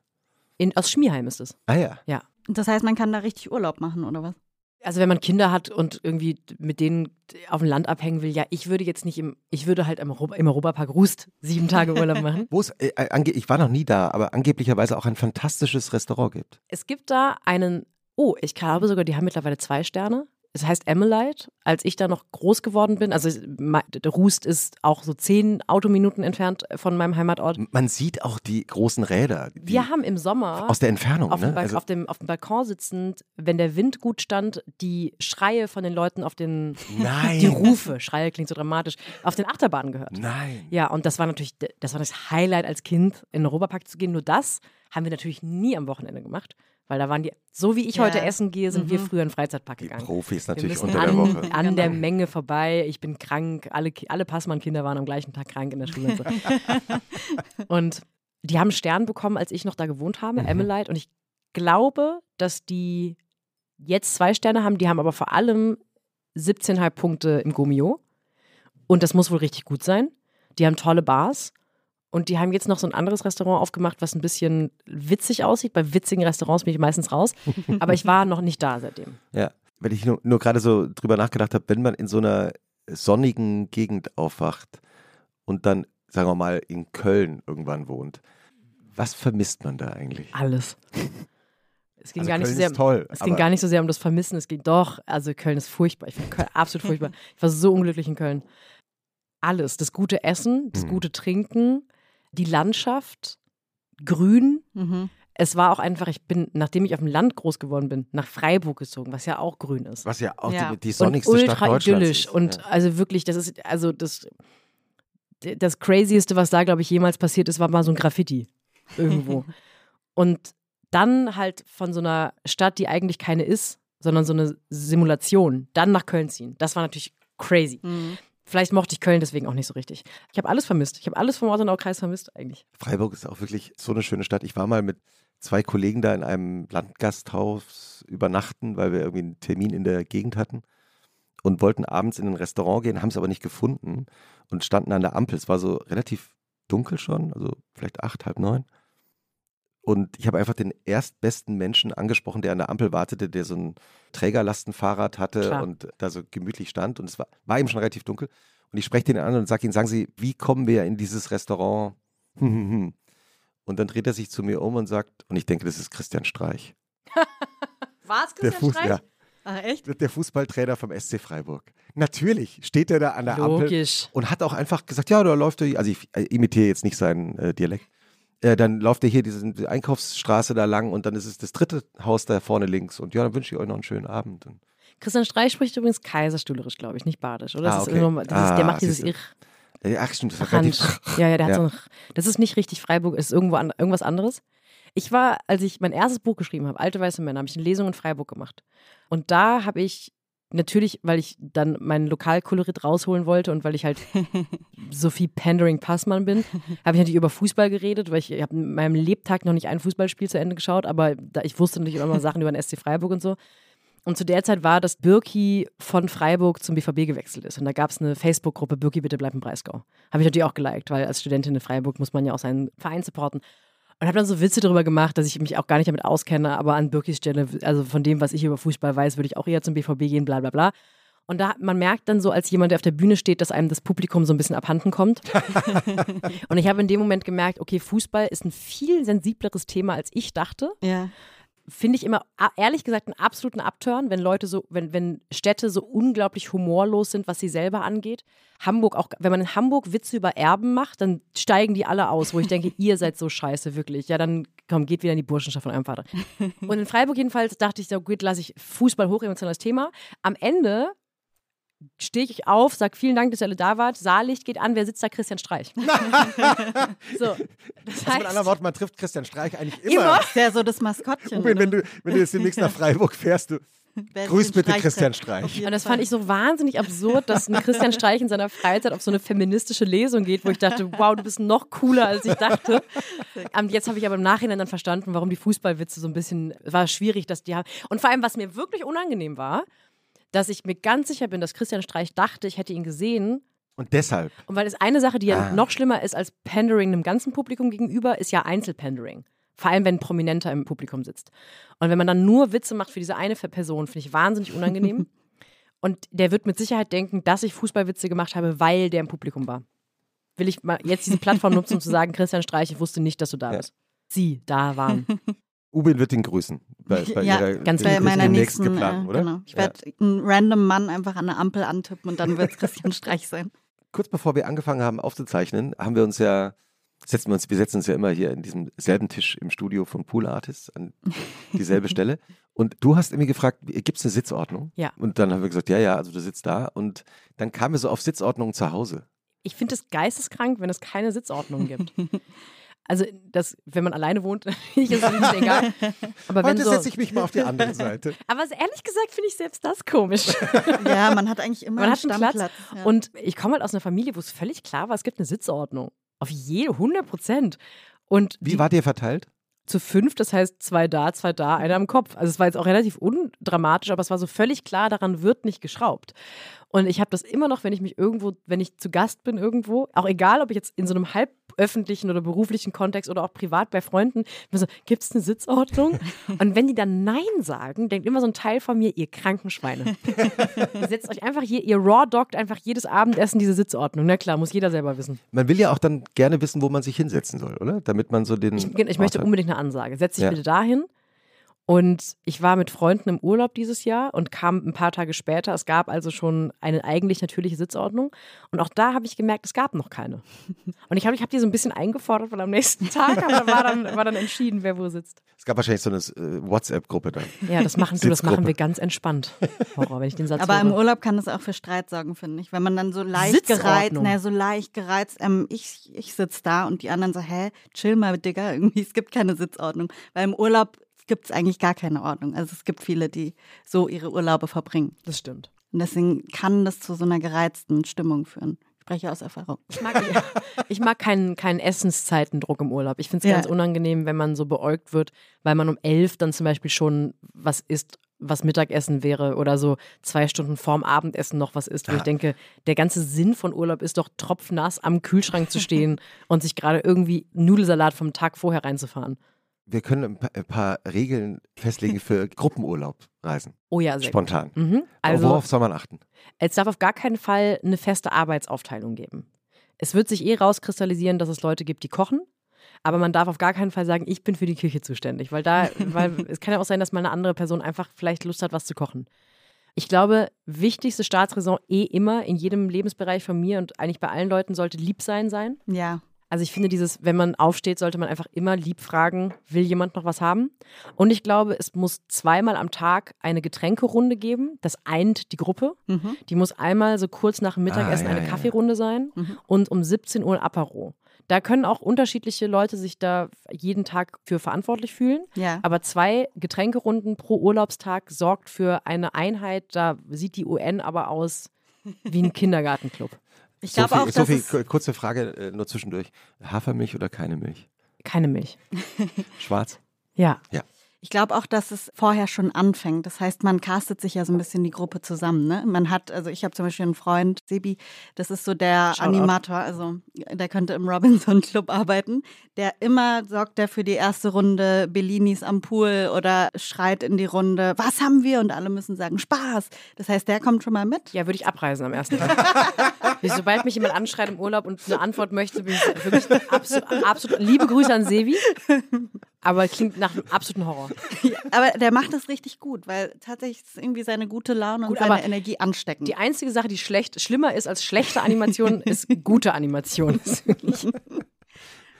In, aus Schmierheim ist es. Ah ja. Ja. Das heißt, man kann da richtig Urlaub machen, oder was? Also wenn man Kinder hat und irgendwie mit denen auf dem Land abhängen will, ja, ich würde jetzt nicht im, ich würde halt im, Europa, im Europapark Rust sieben Tage Urlaub machen. Wo es, äh, ange ich war noch nie da, aber angeblicherweise auch ein fantastisches Restaurant gibt. Es gibt da einen, oh, ich glaube sogar, die haben mittlerweile zwei Sterne. Es heißt Emmelite. Als ich da noch groß geworden bin, also der Rust ist auch so zehn Autominuten entfernt von meinem Heimatort. Man sieht auch die großen Räder. Die Wir haben im Sommer aus der Entfernung, auf, dem ne? Balk- Also, auf, dem, auf dem Balkon sitzend, wenn der Wind gut stand, die Schreie von den Leuten auf den, nein. die Rufe, Schreie klingt so dramatisch, auf den Achterbahnen gehört. Nein. Ja, und das war natürlich, das war das Highlight als Kind, in den Europapark zu gehen. Nur das haben wir natürlich nie am Wochenende gemacht, weil da waren die, so wie ich Ja. heute essen gehe, sind wir früher in den Freizeitpark Die gegangen. Profis Wir natürlich unter der an, Woche. an der Genau. Menge vorbei. Ich bin krank. Alle, alle Passmann-Kinder waren am gleichen Tag krank in der Schule. Und, so. und die haben einen Stern bekommen, als ich noch da gewohnt habe, Mhm. Emmelite. Und ich glaube, dass die jetzt zwei Sterne haben, die haben aber vor allem 17,5 Punkte im Gomio. Und das muss wohl richtig gut sein. Die haben tolle Bars. Und die haben jetzt noch so ein anderes Restaurant aufgemacht, was ein bisschen witzig aussieht. Bei witzigen Restaurants bin ich meistens raus. Aber ich war noch nicht da seitdem. Ja, wenn ich nur, nur gerade so drüber nachgedacht habe, wenn man in so einer sonnigen Gegend aufwacht und dann, sagen wir mal, in Köln irgendwann wohnt, was vermisst man da eigentlich? Alles. Es ging, Also gar nicht Köln so sehr, ist toll, es ging gar nicht so sehr um das Vermissen. Es ging doch, also Köln ist furchtbar. Ich finde Köln absolut furchtbar. Ich war so unglücklich in Köln. Alles. Das gute Essen, das Mhm. gute Trinken, die Landschaft, Grün. Mhm. Es war auch einfach, ich bin, nachdem ich auf dem Land groß geworden bin, nach Freiburg gezogen, was ja auch grün ist. Was ja auch Ja. die, die und sonnigste ultra Stadt Deutschlands idyllisch. ist. Und ja. also wirklich, das ist, also das, das Crazieste, was da, glaube ich, jemals passiert ist, war mal so ein Graffiti irgendwo. und dann halt von so einer Stadt, die eigentlich keine ist, sondern so eine Simulation, dann nach Köln ziehen. Das war natürlich crazy. Mhm. Vielleicht mochte ich Köln deswegen auch nicht so richtig. Ich habe alles vermisst. Ich habe alles vom Ortenau-Kreis vermisst eigentlich. Freiburg ist auch wirklich so eine schöne Stadt. Ich war mal mit zwei Kollegen da in einem Landgasthaus übernachten, weil wir irgendwie einen Termin in der Gegend hatten und wollten abends in ein Restaurant gehen, haben es aber nicht gefunden und standen an der Ampel. Es war so relativ dunkel schon, also vielleicht acht, halb neun. Und ich habe einfach den erstbesten Menschen angesprochen, der an der Ampel wartete, der so ein Trägerlastenfahrrad hatte Klar. und da so gemütlich stand. Und es war, war ihm schon relativ dunkel. Und ich spreche den an und sage ihm, sagen Sie, wie kommen wir in dieses Restaurant? Und dann dreht er sich zu mir um und sagt, und ich denke, das ist Christian Streich. War es Der, Fuß, ja, Ach, echt? der Fußballtrainer vom SC Freiburg. Natürlich steht er da an der Ampel Logisch. und hat auch einfach gesagt, ja, da läuft er, also ich imitiere jetzt nicht seinen äh, Dialekt. Äh, dann läuft er hier diese, Einkaufsstraße da lang und dann ist es das dritte Haus da vorne links und ja, dann wünsche ich euch noch einen schönen Abend. Und Christian Streich spricht übrigens kaiserstühlerisch, glaube ich, nicht badisch, oder? Ah, Das ist okay. immer, ist, Ah, der macht dieses. Ich. äh, ach stimmt, das war Ja, ja, der hat Ja. so ein, Das ist nicht richtig Freiburg, ist irgendwo an, irgendwas anderes. Ich war, als ich mein erstes Buch geschrieben habe, Alte weiße Männer, habe ich eine Lesung in Freiburg gemacht. Und da habe ich natürlich, weil ich dann meinen Lokalkolorit rausholen wollte und weil ich halt Sophie Pandering Passmann bin, habe ich natürlich über Fußball geredet, weil ich, ich habe in meinem Lebtag noch nicht ein Fußballspiel zu Ende geschaut, aber da, ich wusste natürlich immer Sachen über den SC Freiburg und so. Und zu der Zeit war, dass Birki von Freiburg zum BVB gewechselt ist. Und da gab es eine Facebook-Gruppe, Birki, bitte bleib im Breisgau. Habe ich natürlich auch geliked, weil als Studentin in Freiburg muss man ja auch seinen Verein supporten. Und habe dann so Witze darüber gemacht, dass ich mich auch gar nicht damit auskenne, aber an Birkis Stelle, also von dem, was ich über Fußball weiß, würde ich auch eher zum BVB gehen, bla bla bla. Und da, man merkt dann so als jemand, der auf der Bühne steht, dass einem das Publikum so ein bisschen abhanden kommt. und ich habe in dem Moment gemerkt, okay, Fußball ist ein viel sensibleres Thema, als ich dachte Ja. Finde ich immer, ehrlich gesagt, einen absoluten Upturn, wenn Leute so, wenn, wenn Städte so unglaublich humorlos sind, was sie selber angeht. Hamburg auch, wenn man in Hamburg Witze über Erben macht, dann steigen die alle aus, wo ich denke, ihr seid so scheiße, wirklich. Ja, dann komm, geht wieder in die Burschenschaft von eurem Vater. Und in Freiburg jedenfalls dachte ich, so gut, lasse ich Fußball hochemotionales Thema. Am Ende stehe ich auf, sag vielen Dank, dass ihr alle da wart. Saallicht geht an, wer sitzt da? Christian Streich. so, das also mit heißt, anderen Worten, man trifft Christian Streich eigentlich Immer. immer. Ist ja so das Maskottchen. Ruben, wenn du, wenn du jetzt demnächst nach Freiburg fährst, du, Wer grüß bitte Streich Christian. Streich. Und das fand ich so wahnsinnig absurd, dass ein Christian Streich in seiner Freizeit auf so eine feministische Lesung geht, wo ich dachte, wow, du bist noch cooler, als ich dachte. Und jetzt habe ich aber im Nachhinein dann verstanden, warum die Fußballwitze so ein bisschen, war schwierig, dass die haben. Und vor allem, was mir wirklich unangenehm war, dass ich mir ganz sicher bin, dass Christian Streich dachte, ich hätte ihn gesehen. Und deshalb, Und weil es eine Sache, die ja Ah. noch schlimmer ist als Pandering einem ganzen Publikum gegenüber, ist ja Einzelpandering. Vor allem, wenn ein Prominenter im Publikum sitzt. Und wenn man dann nur Witze macht für diese eine Person, finde ich wahnsinnig unangenehm. Und der wird mit Sicherheit denken, dass ich Fußballwitze gemacht habe, weil der im Publikum war. Will ich mal jetzt diese Plattform nutzen, um zu sagen, Christian Streich, ich wusste nicht, dass du da Ja. bist. Sie da waren. Ubin wird ihn grüßen. Bei, bei ja, ihrer, ganz bei meiner nächsten, geplanten, äh, oder? genau. Ich Ja. werde einen random Mann einfach an der Ampel antippen und dann wird es Christian Streich sein. kurz bevor wir angefangen haben aufzuzeichnen, haben wir uns ja, setzen wir uns, wir setzen uns ja immer hier in diesem selben Tisch im Studio von Pool Artists an dieselbe Stelle. Und du hast irgendwie gefragt, gibt es eine Sitzordnung? Ja. Und dann haben wir gesagt, ja, ja, also du sitzt da. Und dann kamen wir so auf Sitzordnung zu Hause. Ich finde es geisteskrank, wenn es keine Sitzordnung gibt. Also, das, wenn man alleine wohnt, ich ist es nicht egal. Aber wenn Heute so, setze ich mich mal auf die andere Seite. aber ehrlich gesagt finde ich selbst das komisch. Ja, man hat eigentlich immer Man einen hat einen Platz Stammplatz. Ja. Und ich komme halt aus einer Familie, wo es völlig klar war, es gibt eine Sitzordnung. Auf jede 100 Prozent. Und Wie die, wart ihr verteilt? zu fünf, das heißt zwei da, zwei da, einer am Kopf. Also es war jetzt auch relativ undramatisch, aber es war so völlig klar, daran wird nicht geschraubt. Und ich habe das immer noch, wenn ich mich irgendwo, wenn ich zu Gast bin irgendwo, auch egal, ob ich jetzt in so einem halböffentlichen oder beruflichen Kontext oder auch privat bei Freunden, so, gibt es eine Sitzordnung? Und wenn die dann Nein sagen, denkt immer so ein Teil von mir, ihr kranken Schweine. Setzt euch einfach hier, ihr raw-doggt einfach jedes Abendessen diese Sitzordnung. Na klar, muss jeder selber wissen. Man will ja auch dann gerne wissen, wo man sich hinsetzen soll, oder? Damit man so den. Ich, ich möchte unbedingt eine Ansage. Setz dich Ja. bitte dahin. Und ich war mit Freunden im Urlaub dieses Jahr und kam ein paar Tage später. Es gab also schon eine eigentlich natürliche Sitzordnung. Und auch da habe ich gemerkt, es gab noch keine. Und ich habe ich hab die so ein bisschen eingefordert, weil am nächsten Tag aber war, dann, war dann entschieden, wer wo sitzt. Es gab wahrscheinlich so eine äh, WhatsApp-Gruppe dann. Ja, das machen, du, das machen wir ganz entspannt. Horror, wenn ich den Satz Aber im höre. Urlaub kann das auch für Streit sorgen, finde ich. Wenn man dann so leicht gereizt, na, so leicht gereizt, ähm, ich, ich sitze da und die anderen so, hä, chill mal, Digga, irgendwie, es gibt keine Sitzordnung. Weil im Urlaub gibt es eigentlich gar keine Ordnung. Also es gibt viele, die so ihre Urlaube verbringen. Das stimmt. Und deswegen kann das zu so einer gereizten Stimmung führen. Ich spreche aus Erfahrung. Ich mag, ich mag keinen, keinen Essenszeitendruck im Urlaub. Ich finde es Ja. ganz unangenehm, wenn man so beäugt wird, weil man um elf dann zum Beispiel schon was isst, was Mittagessen wäre oder so zwei Stunden vorm Abendessen noch was isst, wo ich denke, der ganze Sinn von Urlaub ist doch tropfnass am Kühlschrank zu stehen und sich gerade irgendwie Nudelsalat vom Tag vorher reinzufahren. Wir können ein paar, ein paar Regeln festlegen für Gruppenurlaubreisen. Oh ja, sehr Spontan. gut. Mhm. Also Worauf soll man achten? Es darf auf gar keinen Fall eine feste Arbeitsaufteilung geben. Es wird sich eh rauskristallisieren, dass es Leute gibt, die kochen. Aber man darf auf gar keinen Fall sagen, ich bin für die Küche zuständig, weil da, weil es kann ja auch sein, dass mal eine andere Person einfach vielleicht Lust hat, was zu kochen. Ich glaube, wichtigste Staatsräson eh immer in jedem Lebensbereich von mir und eigentlich bei allen Leuten sollte lieb sein sein. Ja. Also ich finde dieses, wenn man aufsteht, sollte man einfach immer lieb fragen, will jemand noch was haben? Und ich glaube, es muss zweimal am Tag eine Getränkerunde geben. Das eint die Gruppe. Mhm. Die muss einmal so kurz nach dem Mittagessen Ah, ja, eine ja. Kaffeerunde sein Mhm. und um 17 Uhr ein Apero. Da können auch unterschiedliche Leute sich da jeden Tag für verantwortlich fühlen. Ja. Aber zwei Getränkerunden pro Urlaubstag sorgt für eine Einheit. Da sieht die UN aber aus wie ein Kindergartenclub. Ich glaube Sophie, auch, dass Sophie, kurze Frage äh, nur zwischendurch. Hafermilch oder keine Milch? Keine Milch. Schwarz? Ja. Ich glaube auch, dass es vorher schon anfängt. Das heißt, man castet sich ja so ein bisschen die Gruppe zusammen. Ne? Man hat, also ich habe zum Beispiel einen Freund, Sebi, das ist so der Shoutout. Animator, also der könnte im Robinson Club arbeiten. Der immer sorgt der für die erste Runde Bellinis am Pool oder schreit in die Runde, was haben wir? Und alle müssen sagen, Spaß. Das heißt, der kommt schon mal mit. Ja, würde ich abreisen am ersten Tag. Sobald mich jemand anschreit im Urlaub und eine Antwort möchte, bin ich wirklich absolut, absolut liebe Grüße an Sevi. Aber klingt nach einem absoluten Horror. Aber der macht das richtig gut, weil tatsächlich ist irgendwie seine gute Laune Gut, und seine aber Energie ansteckend. Die einzige Sache, die schlecht, schlimmer ist als schlechte Animation, ist gute Animation.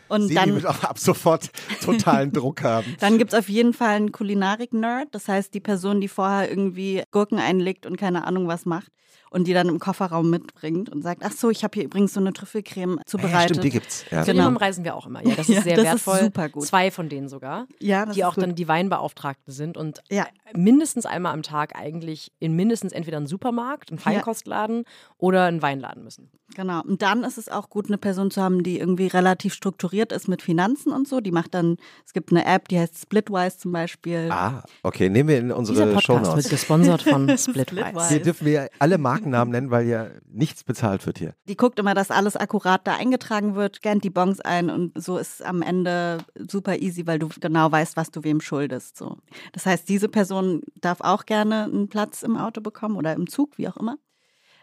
Und Sie dann wird auch ab sofort totalen Druck haben. Dann gibt es auf jeden Fall einen Kulinarik-Nerd. Das heißt, die Person, die vorher irgendwie Gurken einlegt und keine Ahnung was macht und die dann im Kofferraum mitbringt und sagt, ach so, ich habe hier übrigens so eine Trüffelcreme Ja, zubereitet. stimmt, die gibt's. Ja. Zu Genau. reisen wir auch immer. Ja, das ist Ja, sehr das ist wertvoll. super gut. Zwei von denen sogar, ja, das die ist auch gut. dann die Weinbeauftragten sind und Ja. mindestens einmal am Tag eigentlich in mindestens entweder einen Supermarkt, einen Feinkostladen oder einen Weinladen müssen. Genau. Und dann ist es auch gut, eine Person zu haben, die irgendwie relativ strukturiert ist mit Finanzen und so. Die macht dann, es gibt eine App, die heißt Splitwise zum Beispiel. Ah, okay, nehmen wir in Dieser unsere Podcast Shownotes. wird gesponsert von Splitwise. Splitwise. Hier dürfen wir alle Markennamen nennen, weil ja nichts bezahlt wird hier. Die guckt immer, dass alles akkurat da eingetragen wird, scannt die Bons ein und so ist am Ende super easy, weil du genau weißt, was du wem schuldest. So. Das heißt, diese Person darf auch gerne einen Platz im Auto bekommen oder im Zug, wie auch immer.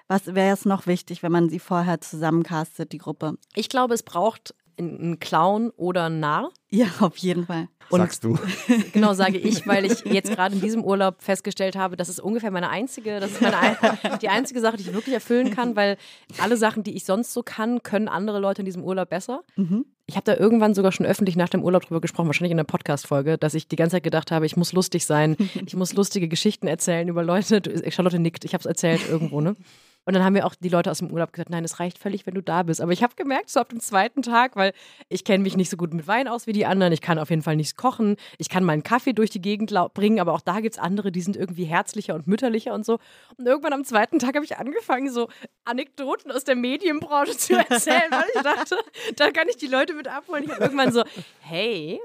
Was wäre jetzt noch wichtig, wenn man sie vorher zusammencastet, die Gruppe? Ich glaube, es braucht einen Clown oder einen Narr. Ja, auf jeden Fall. Und- sagst du. Genau, sage ich, weil ich jetzt gerade in diesem Urlaub festgestellt habe, das ist ungefähr meine einzige, das ist meine ein, die einzige Sache, die ich wirklich erfüllen kann, weil alle Sachen, die ich sonst so kann, können andere Leute in diesem Urlaub besser. Mhm. Ich habe da irgendwann sogar schon öffentlich nach dem Urlaub drüber gesprochen, wahrscheinlich in der Podcast-Folge, dass ich die ganze Zeit gedacht habe, ich muss lustig sein, ich muss lustige Geschichten erzählen über Leute. Charlotte nickt, ich habe es erzählt irgendwo, ne? Und dann haben mir auch die Leute aus dem Urlaub gesagt, nein, es reicht völlig, wenn du da bist. Aber ich habe gemerkt, so ab dem zweiten Tag, weil ich kenne mich nicht so gut mit Wein aus wie die anderen, ich kann auf jeden Fall nichts kochen, ich kann meinen Kaffee durch die Gegend bringen, aber auch da gibt es andere, die sind irgendwie herzlicher und mütterlicher und so. Und irgendwann am zweiten Tag habe ich angefangen, so Anekdoten aus der Medienbranche zu erzählen, weil ich dachte, da kann ich die Leute mit abholen. Ich habe irgendwann so, hey,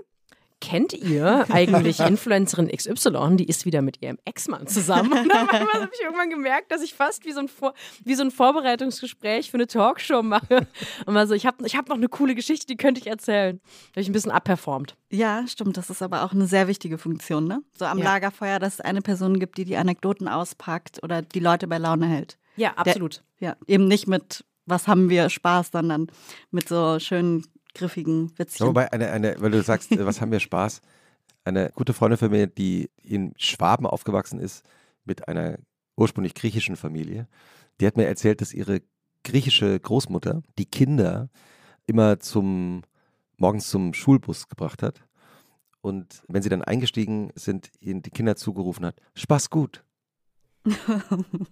kennt ihr eigentlich Influencerin XY? Die ist wieder mit ihrem Ex-Mann zusammen. Und dann habe ich irgendwann gemerkt, dass ich fast wie so ein, Vor wie so ein Vorbereitungsgespräch für eine Talkshow mache. Und war so, ich habe ich hab noch eine coole Geschichte, die könnte ich erzählen. Da habe ich ein bisschen abperformt. Ja, stimmt. Das ist aber auch eine sehr wichtige Funktion, ne? So am Ja. Lagerfeuer, dass es eine Person gibt, die die Anekdoten auspackt oder die Leute bei Laune hält. Ja, absolut. Ja, eben nicht mit, was haben wir Spaß, sondern mit so schönen, griffigen Ja, Witzchen. wobei, eine, eine, weil du sagst, äh, was haben wir Spaß? Eine gute Freundin von mir, die in Schwaben aufgewachsen ist, mit einer ursprünglich griechischen Familie, die hat mir erzählt, dass ihre griechische Großmutter die Kinder immer zum morgens zum Schulbus gebracht hat. Und wenn sie dann eingestiegen sind, ihnen die Kinder zugerufen hat, Spaß gut.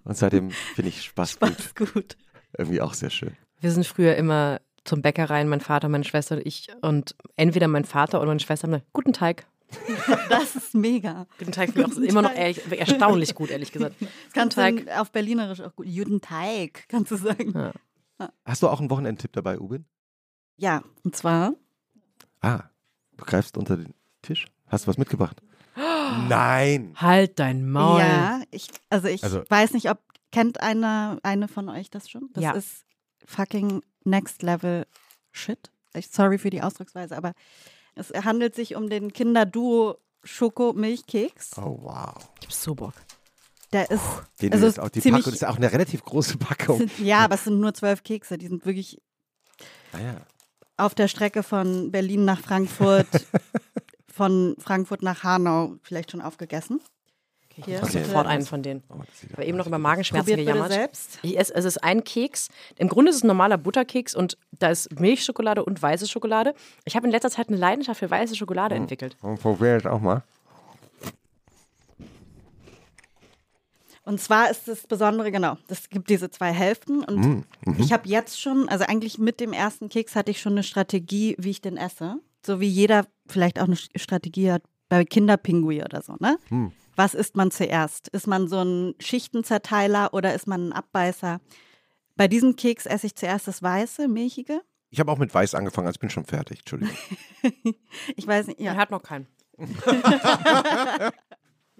Und seitdem finde ich Spaß, gut Spaß gut. irgendwie auch sehr schön. Wir sind früher immer zum Bäcker rein, mein Vater, meine Schwester und ich. Und entweder mein Vater oder meine Schwester haben gesagt, guten Teig. Das ist mega. Guten Teig finde ich auch Guten immer noch ehrlich, erstaunlich gut, ehrlich gesagt. Das kannst du Teig. in- auf Berlinerisch auch gut. Juden Teig, kannst du sagen. Ja. Hast du auch einen Wochenendtipp dabei, Ubin? Ja, und zwar Ah, du greifst unter den Tisch? Hast du was mitgebracht? Nein! Halt dein Maul. Ja, ich, also ich Also- weiß nicht, ob kennt eine, eine von euch das schon? Das Ja. ist fucking Next Level Shit. Sorry für die Ausdrucksweise, aber es handelt sich um den Kinderduo Schoko-Milchkeks. Oh, wow. Ich hab so Bock. Der ist, Den Also jetzt auch die ziemlich- Packung, das ist ja auch eine relativ große Packung. sind, ja, aber es sind nur zwölf Kekse. Die sind wirklich Naja. auf der Strecke von Berlin nach Frankfurt, von Frankfurt nach Hanau vielleicht schon aufgegessen. Hier, Okay. sofort einen von denen. Oh, habe eben noch über Magenschmerzen Probiert gejammert. selbst. Ich esse, es ist ein Keks. Im Grunde ist es ein normaler Butterkeks und da ist Milchschokolade und weiße Schokolade. Ich habe in letzter Zeit eine Leidenschaft für weiße Schokolade entwickelt. Und probier jetzt auch mal. Und zwar ist das Besondere, genau, es gibt diese zwei Hälften und Mm, mhm. ich habe jetzt schon, also eigentlich mit dem ersten Keks hatte ich schon eine Strategie, wie ich den esse. So wie jeder vielleicht auch eine Strategie hat bei Kinderpingui oder so, ne? Hm. Was isst man zuerst? Ist man so ein Schichtenzerteiler oder ist man ein Abbeißer? Bei diesem Keks esse ich zuerst das weiße, milchige. Ich habe auch mit Weiß angefangen, also ich bin schon fertig. Entschuldigung. Ich weiß nicht, Er ja, hat noch keinen.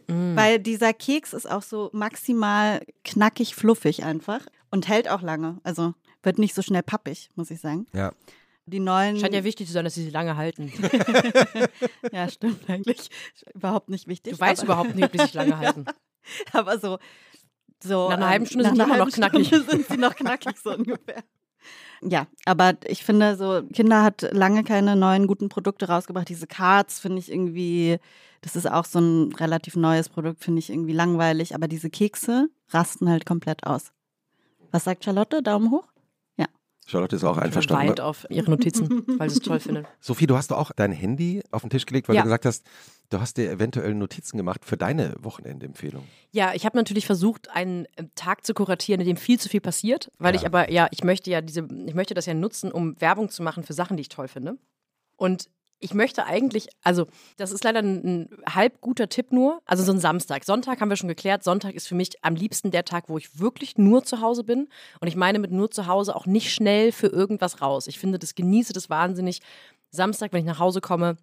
weil dieser Keks ist auch so maximal knackig fluffig einfach und hält auch lange. Also wird nicht so schnell pappig, muss ich sagen. Ja. Die neuen. Scheint ja wichtig zu sein, dass sie sie lange halten. Ja, stimmt eigentlich. Überhaupt nicht wichtig. Du weißt aber, überhaupt nicht, ob die sich lange halten. Aber so. so Nach einer ähm, halben Stunde sind die immer noch halben knackig. Stunde sind sie noch knackig, so ungefähr. Ja, aber ich finde so, Kinder hat lange keine neuen guten Produkte rausgebracht. Diese Cards finde ich irgendwie, das ist auch so ein relativ neues Produkt, finde ich irgendwie langweilig. Aber diese Kekse rasten halt komplett aus. Was sagt Charlotte? Daumen hoch? Charlotte ist auch einverstanden. auf ihre Notizen, weil sie es toll findet. Sophie, du hast doch auch dein Handy auf den Tisch gelegt, weil Ja. du gesagt hast, du hast dir eventuell Notizen gemacht für deine Wochenendempfehlung. Ja, ich habe natürlich versucht, einen Tag zu kuratieren, in dem viel zu viel passiert, weil Ja. ich aber, ja, ich möchte ja diese, ich möchte das ja nutzen, um Werbung zu machen für Sachen, die ich toll finde. Und ich möchte eigentlich, also das ist leider ein, ein halb guter Tipp nur, also so ein Samstag. Sonntag haben wir schon geklärt, Sonntag ist für mich am liebsten der Tag, wo ich wirklich nur zu Hause bin. Und ich meine mit nur zu Hause auch nicht schnell für irgendwas raus. Ich finde, das genieße das wahnsinnig. Samstag, wenn ich nach Hause komme,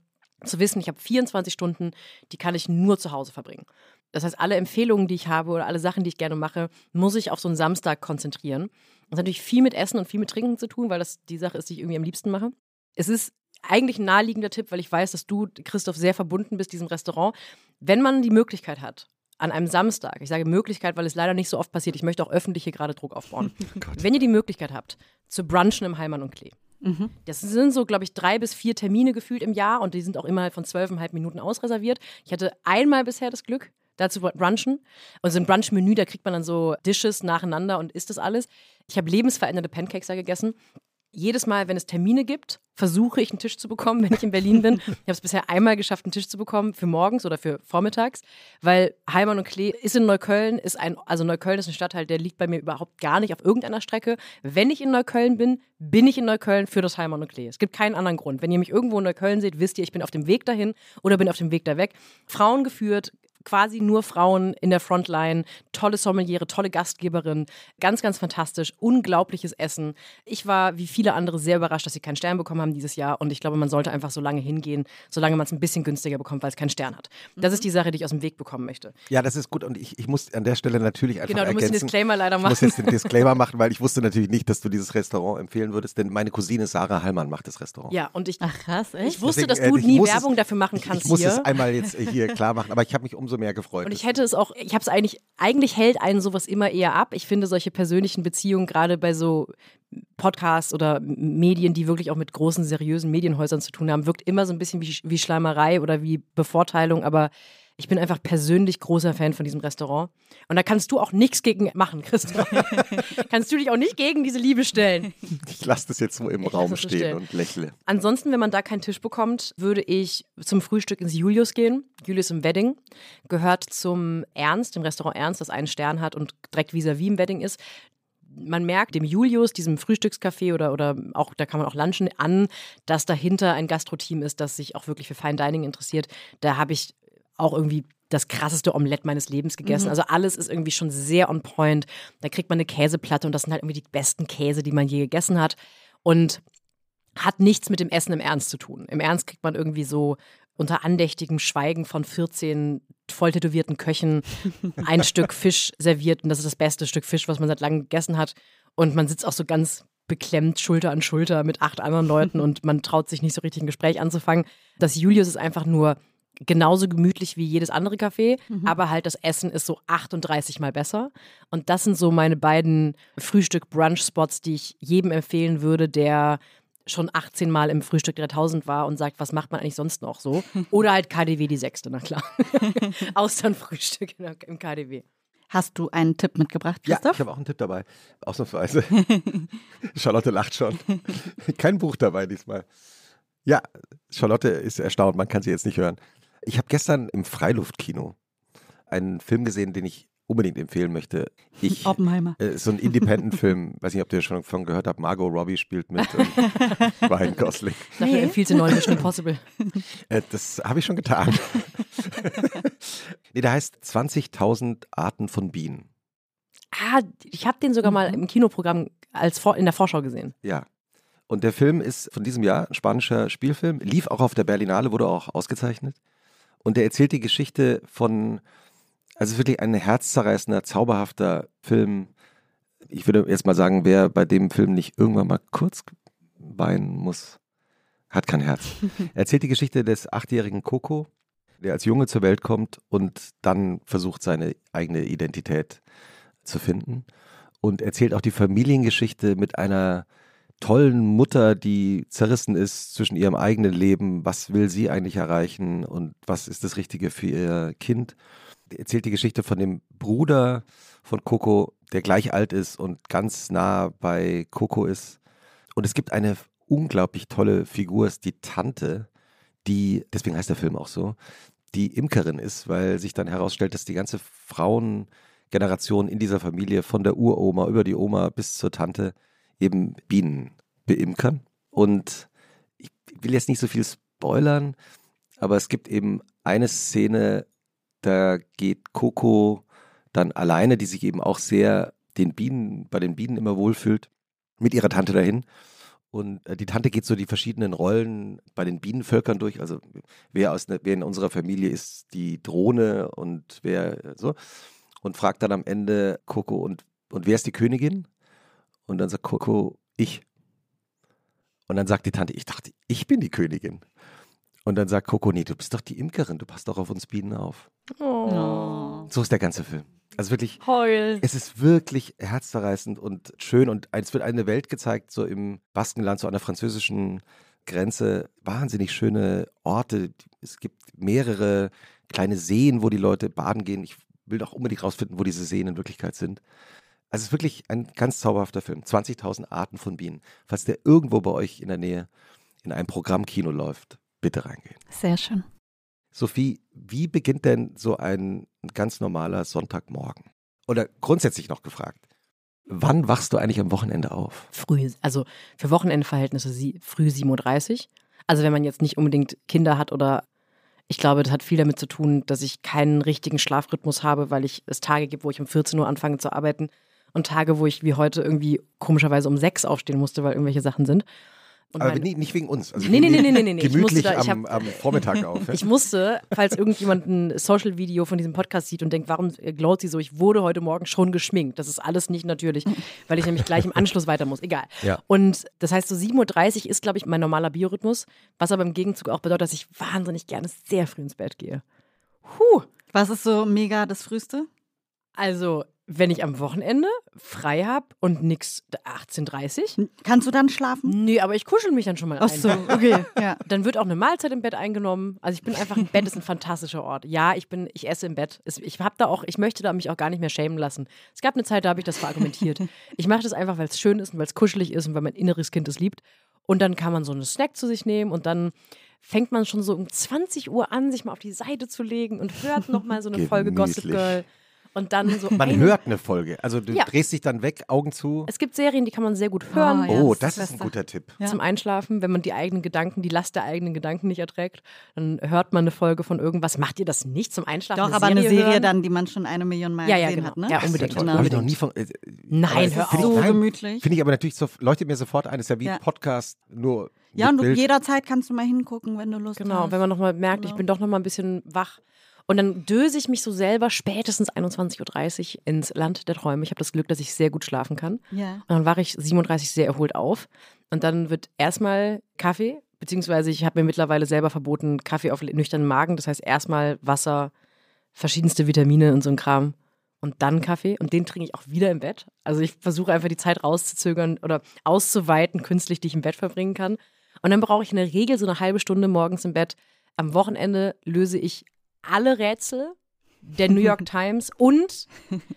zu wissen, ich habe 24 Stunden, die kann ich nur zu Hause verbringen. Das heißt, alle Empfehlungen, die ich habe oder alle Sachen, die ich gerne mache, muss ich auf so einen Samstag konzentrieren. Das hat natürlich viel mit Essen und viel mit Trinken zu tun, weil das die Sache ist, die ich irgendwie am liebsten mache. Es ist eigentlich ein naheliegender Tipp, weil ich weiß, dass du, Christoph, sehr verbunden bist diesem Restaurant. Wenn man die Möglichkeit hat, an einem Samstag, ich sage Möglichkeit, weil es leider nicht so oft passiert, ich möchte auch öffentlich hier gerade Druck aufbauen. Wenn ihr die Möglichkeit habt, zu brunchen im Heimann und Klee. Das sind so, glaube ich, drei bis vier Termine gefühlt im Jahr und die sind auch immer von zwölfeinhalb Minuten ausreserviert. Ich hatte einmal bisher das Glück, da zu brunchen. Und so ein Brunch-Menü, da kriegt man dann so Dishes nacheinander und isst das alles. Ich habe lebensverändernde Pancakes da gegessen. Jedes Mal, wenn es Termine gibt, versuche ich einen Tisch zu bekommen, wenn ich in Berlin bin. Ich habe es bisher einmal geschafft, einen Tisch zu bekommen für morgens oder für vormittags, weil Heimann und Klee ist in Neukölln, ist ein, also Neukölln ist ein Stadtteil, der liegt bei mir überhaupt gar nicht auf irgendeiner Strecke. Wenn ich in Neukölln bin, bin ich in Neukölln für das Heimann und Klee. Es gibt keinen anderen Grund. Wenn ihr mich irgendwo in Neukölln seht, wisst ihr, ich bin auf dem Weg dahin oder bin auf dem Weg da weg. Frauen geführt, quasi nur Frauen in der Frontline, tolle Sommeliere, tolle Gastgeberin, ganz, ganz fantastisch, unglaubliches Essen. Ich war wie viele andere sehr überrascht, dass sie keinen Stern bekommen haben dieses Jahr und ich glaube, man sollte einfach so lange hingehen, solange man es ein bisschen günstiger bekommt, weil es keinen Stern hat. Das ist die Sache, die ich aus dem Weg bekommen möchte. Ja, das ist gut und ich, ich muss an der Stelle natürlich einfach Genau, du musst den ergänzen. Disclaimer leider Ich machen. muss jetzt den Disclaimer machen, weil ich wusste natürlich nicht, dass du dieses Restaurant empfehlen würdest, denn meine Cousine Sarah Hallmann macht das Restaurant. Ja, und ich, Ach krass, echt? ich wusste, dass Deswegen, du äh, ich nie Werbung es, dafür machen ich, kannst ich muss hier. es einmal jetzt äh, hier klar machen, aber ich habe mich umso mehr gefreut. Und ich hätte es auch, ich habe es eigentlich, eigentlich hält einen sowas immer eher ab. Ich finde solche persönlichen Beziehungen, gerade bei so Podcasts oder Medien, die wirklich auch mit großen, seriösen Medienhäusern zu tun haben, wirkt immer so ein bisschen wie, wie Schleimerei oder wie Bevorteilung, aber ich bin einfach persönlich großer Fan von diesem Restaurant. Und da kannst du auch nichts gegen machen, Christoph. kannst du dich auch nicht gegen diese Liebe stellen. ich lasse das jetzt so im Ich Raum stehen stehen. und lächle. Ansonsten, wenn man da keinen Tisch bekommt, würde ich zum Frühstück ins Julius gehen. Julius im Wedding gehört zum Ernst, dem Restaurant Ernst, das einen Stern hat und direkt vis-à-vis im Wedding ist. Man merkt dem Julius, diesem Frühstückscafé oder, oder auch, da kann man auch lunchen, an, dass dahinter ein Gastroteam ist, das sich auch wirklich für Fine Dining interessiert. Da habe ich auch irgendwie das krasseste Omelett meines Lebens gegessen. Also alles ist irgendwie schon sehr on point. Da kriegt man eine Käseplatte und das sind halt irgendwie die besten Käse, die man je gegessen hat. Und hat nichts mit dem Essen im Ernst zu tun. Im Ernst kriegt man irgendwie so unter andächtigem Schweigen von 14 voll tätowierten Köchen ein Stück Fisch serviert und das ist das beste Stück Fisch, was man seit langem gegessen hat. Und man sitzt auch so ganz beklemmt Schulter an Schulter mit acht anderen Leuten und man traut sich nicht so richtig ein Gespräch anzufangen. Das Julius ist einfach nur genauso gemütlich wie jedes andere Café, aber halt das Essen ist so 38 mal besser. Und das sind so meine beiden Frühstück-Brunch-Spots, die ich jedem empfehlen würde, der schon 18 Mal im Frühstück 3000 war und sagt, was macht man eigentlich sonst noch so? Oder halt KDW die sechste, na klar. Austernfrühstück im KDW. Hast du einen Tipp mitgebracht, Ja, Christoph? ich habe auch einen Tipp dabei. Ausnahmsweise. Charlotte lacht schon. Kein Buch dabei diesmal. Ja, Charlotte ist erstaunt, man kann sie jetzt nicht hören. Ich habe gestern im Freiluftkino einen Film gesehen, den ich unbedingt empfehlen möchte. Ich, Oppenheimer. äh, so ein Independent-Film, weiß nicht, ob ihr schon von gehört habt, Margot Robbie spielt mit und Ryan Gosling. Du empfiehlst den neuen Mission Impossible. Äh, das habe ich schon getan. nee, der heißt 20.000 Arten von Bienen. Ah, ich habe den sogar mal im Kinoprogramm als Vor in der Vorschau gesehen. Ja. Und der Film ist von diesem Jahr ein spanischer Spielfilm, lief auch auf der Berlinale, wurde auch ausgezeichnet. Und der erzählt die Geschichte von, also wirklich ein herzzerreißender, zauberhafter Film. Ich würde jetzt mal sagen, wer bei dem Film nicht irgendwann mal kurz weinen muss, hat kein Herz. Er erzählt die Geschichte des achtjährigen Coco, der als Junge zur Welt kommt und dann versucht, seine eigene Identität zu finden. Und erzählt auch die Familiengeschichte mit einer tollen Mutter, die zerrissen ist zwischen ihrem eigenen Leben, was will sie eigentlich erreichen und was ist das Richtige für ihr Kind. Er erzählt die Geschichte von dem Bruder von Coco, der gleich alt ist und ganz nah bei Coco ist. Und es gibt eine unglaublich tolle Figur, ist die Tante, die, deswegen heißt der Film auch so, die Imkerin ist, weil sich dann herausstellt, dass die ganze Frauengeneration in dieser Familie von der Uroma über die Oma bis zur Tante eben Bienen beimkern. Und ich will jetzt nicht so viel spoilern, aber es gibt eben eine Szene, da geht Coco dann alleine, die sich eben auch sehr den Bienen, bei den Bienen immer wohlfühlt, mit ihrer Tante dahin. Und äh, die Tante geht so die verschiedenen Rollen bei den Bienenvölkern durch. Also wer, aus, ne- wer in unserer Familie ist die Drohne und wer äh, so. Und fragt dann am Ende Coco, und, und wer ist die Königin? Und dann sagt Coco, ich. Und dann sagt die Tante, ich dachte, ich bin die Königin. Und dann sagt Coco, nee, du bist doch die Imkerin, du passt doch auf uns Bienen auf. Oh. So ist der ganze Film. Also wirklich, Heul. es ist wirklich herzzerreißend und schön und es wird eine Welt gezeigt, so im Baskenland, so an der französischen Grenze. Wahnsinnig schöne Orte. Es gibt mehrere kleine Seen, wo die Leute baden gehen. Ich will doch unbedingt rausfinden, wo diese Seen in Wirklichkeit sind. Also es ist wirklich ein ganz zauberhafter Film. 20.000 Arten von Bienen. Falls der irgendwo bei euch in der Nähe in einem Programmkino läuft, bitte reingehen. Sehr schön. Sophie, wie beginnt denn so ein ganz normaler Sonntagmorgen? Oder grundsätzlich noch gefragt, wann wachst du eigentlich am Wochenende auf? Früh, also für Wochenendverhältnisse sie, früh 7.30 Uhr. Also wenn man jetzt nicht unbedingt Kinder hat oder Ich glaube, das hat viel damit zu tun, dass ich keinen richtigen Schlafrhythmus habe, weil ich es Tage gibt, wo ich um 14 Uhr anfange zu arbeiten und Tage, wo ich wie heute irgendwie komischerweise um sechs aufstehen musste, weil irgendwelche Sachen sind. Und Aber mein- nie, nicht wegen uns. Also Nee, nee, nee, nee, nee, nee. Ich Gemütlich musste da- ich am, am Vormittag auf. ja? Ich musste, falls irgendjemand ein Social-Video von diesem Podcast sieht und denkt, warum glowt sie so, ich wurde heute Morgen schon geschminkt. Das ist alles nicht natürlich, weil ich nämlich gleich im Anschluss weiter muss. Egal. Ja. Und das heißt, so 7.30 Uhr ist, glaube ich, mein normaler Biorhythmus, was aber im Gegenzug auch bedeutet, dass ich wahnsinnig gerne sehr früh ins Bett gehe. Puh. Was ist so mega das Frühste? Also, wenn ich am Wochenende frei habe und nix 18.30 Kannst du dann schlafen? Nee, aber ich kuschel mich dann schon mal Ach ein. so, okay. Ja. Dann wird auch eine Mahlzeit im Bett eingenommen. Also ich bin einfach, ein Bett ist ein fantastischer Ort. Ja, ich bin, ich esse im Bett. Ich habe da auch, ich möchte da mich auch gar nicht mehr schämen lassen. Es gab eine Zeit, da habe ich das verargumentiert. Ich mache das einfach, weil es schön ist und weil es kuschelig ist und weil mein inneres Kind es liebt. Und dann kann man so einen Snack zu sich nehmen und dann fängt man schon so um 20 Uhr an, sich mal auf die Seite zu legen und hört noch mal so eine Folge Gossip. Girl. Und dann so. Man hört eine Folge. Also du Ja. drehst dich dann weg, Augen zu. Es gibt Serien, die kann man sehr gut hören. Ah, ja. oh, das das ist ist ein besser. guter Tipp. Ja. zum Einschlafen, wenn man die eigenen Gedanken, die Last der eigenen Gedanken nicht erträgt, dann hört man eine Folge von irgendwas. Macht ihr das nicht zum Einschlafen? Doch, aber eine Serie hören? dann, die man schon eine Million Mal Ja, ja, gesehen genau. hat, ne? Ja, unbedingt. Toll. Genau. Habe ich noch nie von. Äh, Nein, aber es hör find auf. ich- So nein, gemütlich. Finde ich aber natürlich, so, leuchtet mir sofort ein, ist ja wie Ja. ein Podcast, nur Ja, mit und du, Bild. jederzeit kannst du mal hingucken, wenn du Lust Genau, hast. wenn man nochmal merkt, ich Genau. bin doch nochmal ein bisschen wach. Und dann döse ich mich so selber spätestens 21.30 Uhr ins Land der Träume. Ich habe das Glück, dass ich sehr gut schlafen kann. Ja. Und dann wache ich 37 sehr erholt auf. Und dann wird erstmal Kaffee, beziehungsweise ich habe mir mittlerweile selber verboten, Kaffee auf nüchternen Magen. Das heißt erstmal Wasser, verschiedenste Vitamine und so ein Kram. Und dann Kaffee. Und den trinke ich auch wieder im Bett. Also ich versuche einfach die Zeit rauszuzögern oder auszuweiten, künstlich, die ich im Bett verbringen kann. Und dann brauche ich in der Regel so eine halbe Stunde morgens im Bett. Am Wochenende löse ich alle Rätsel der New York Times und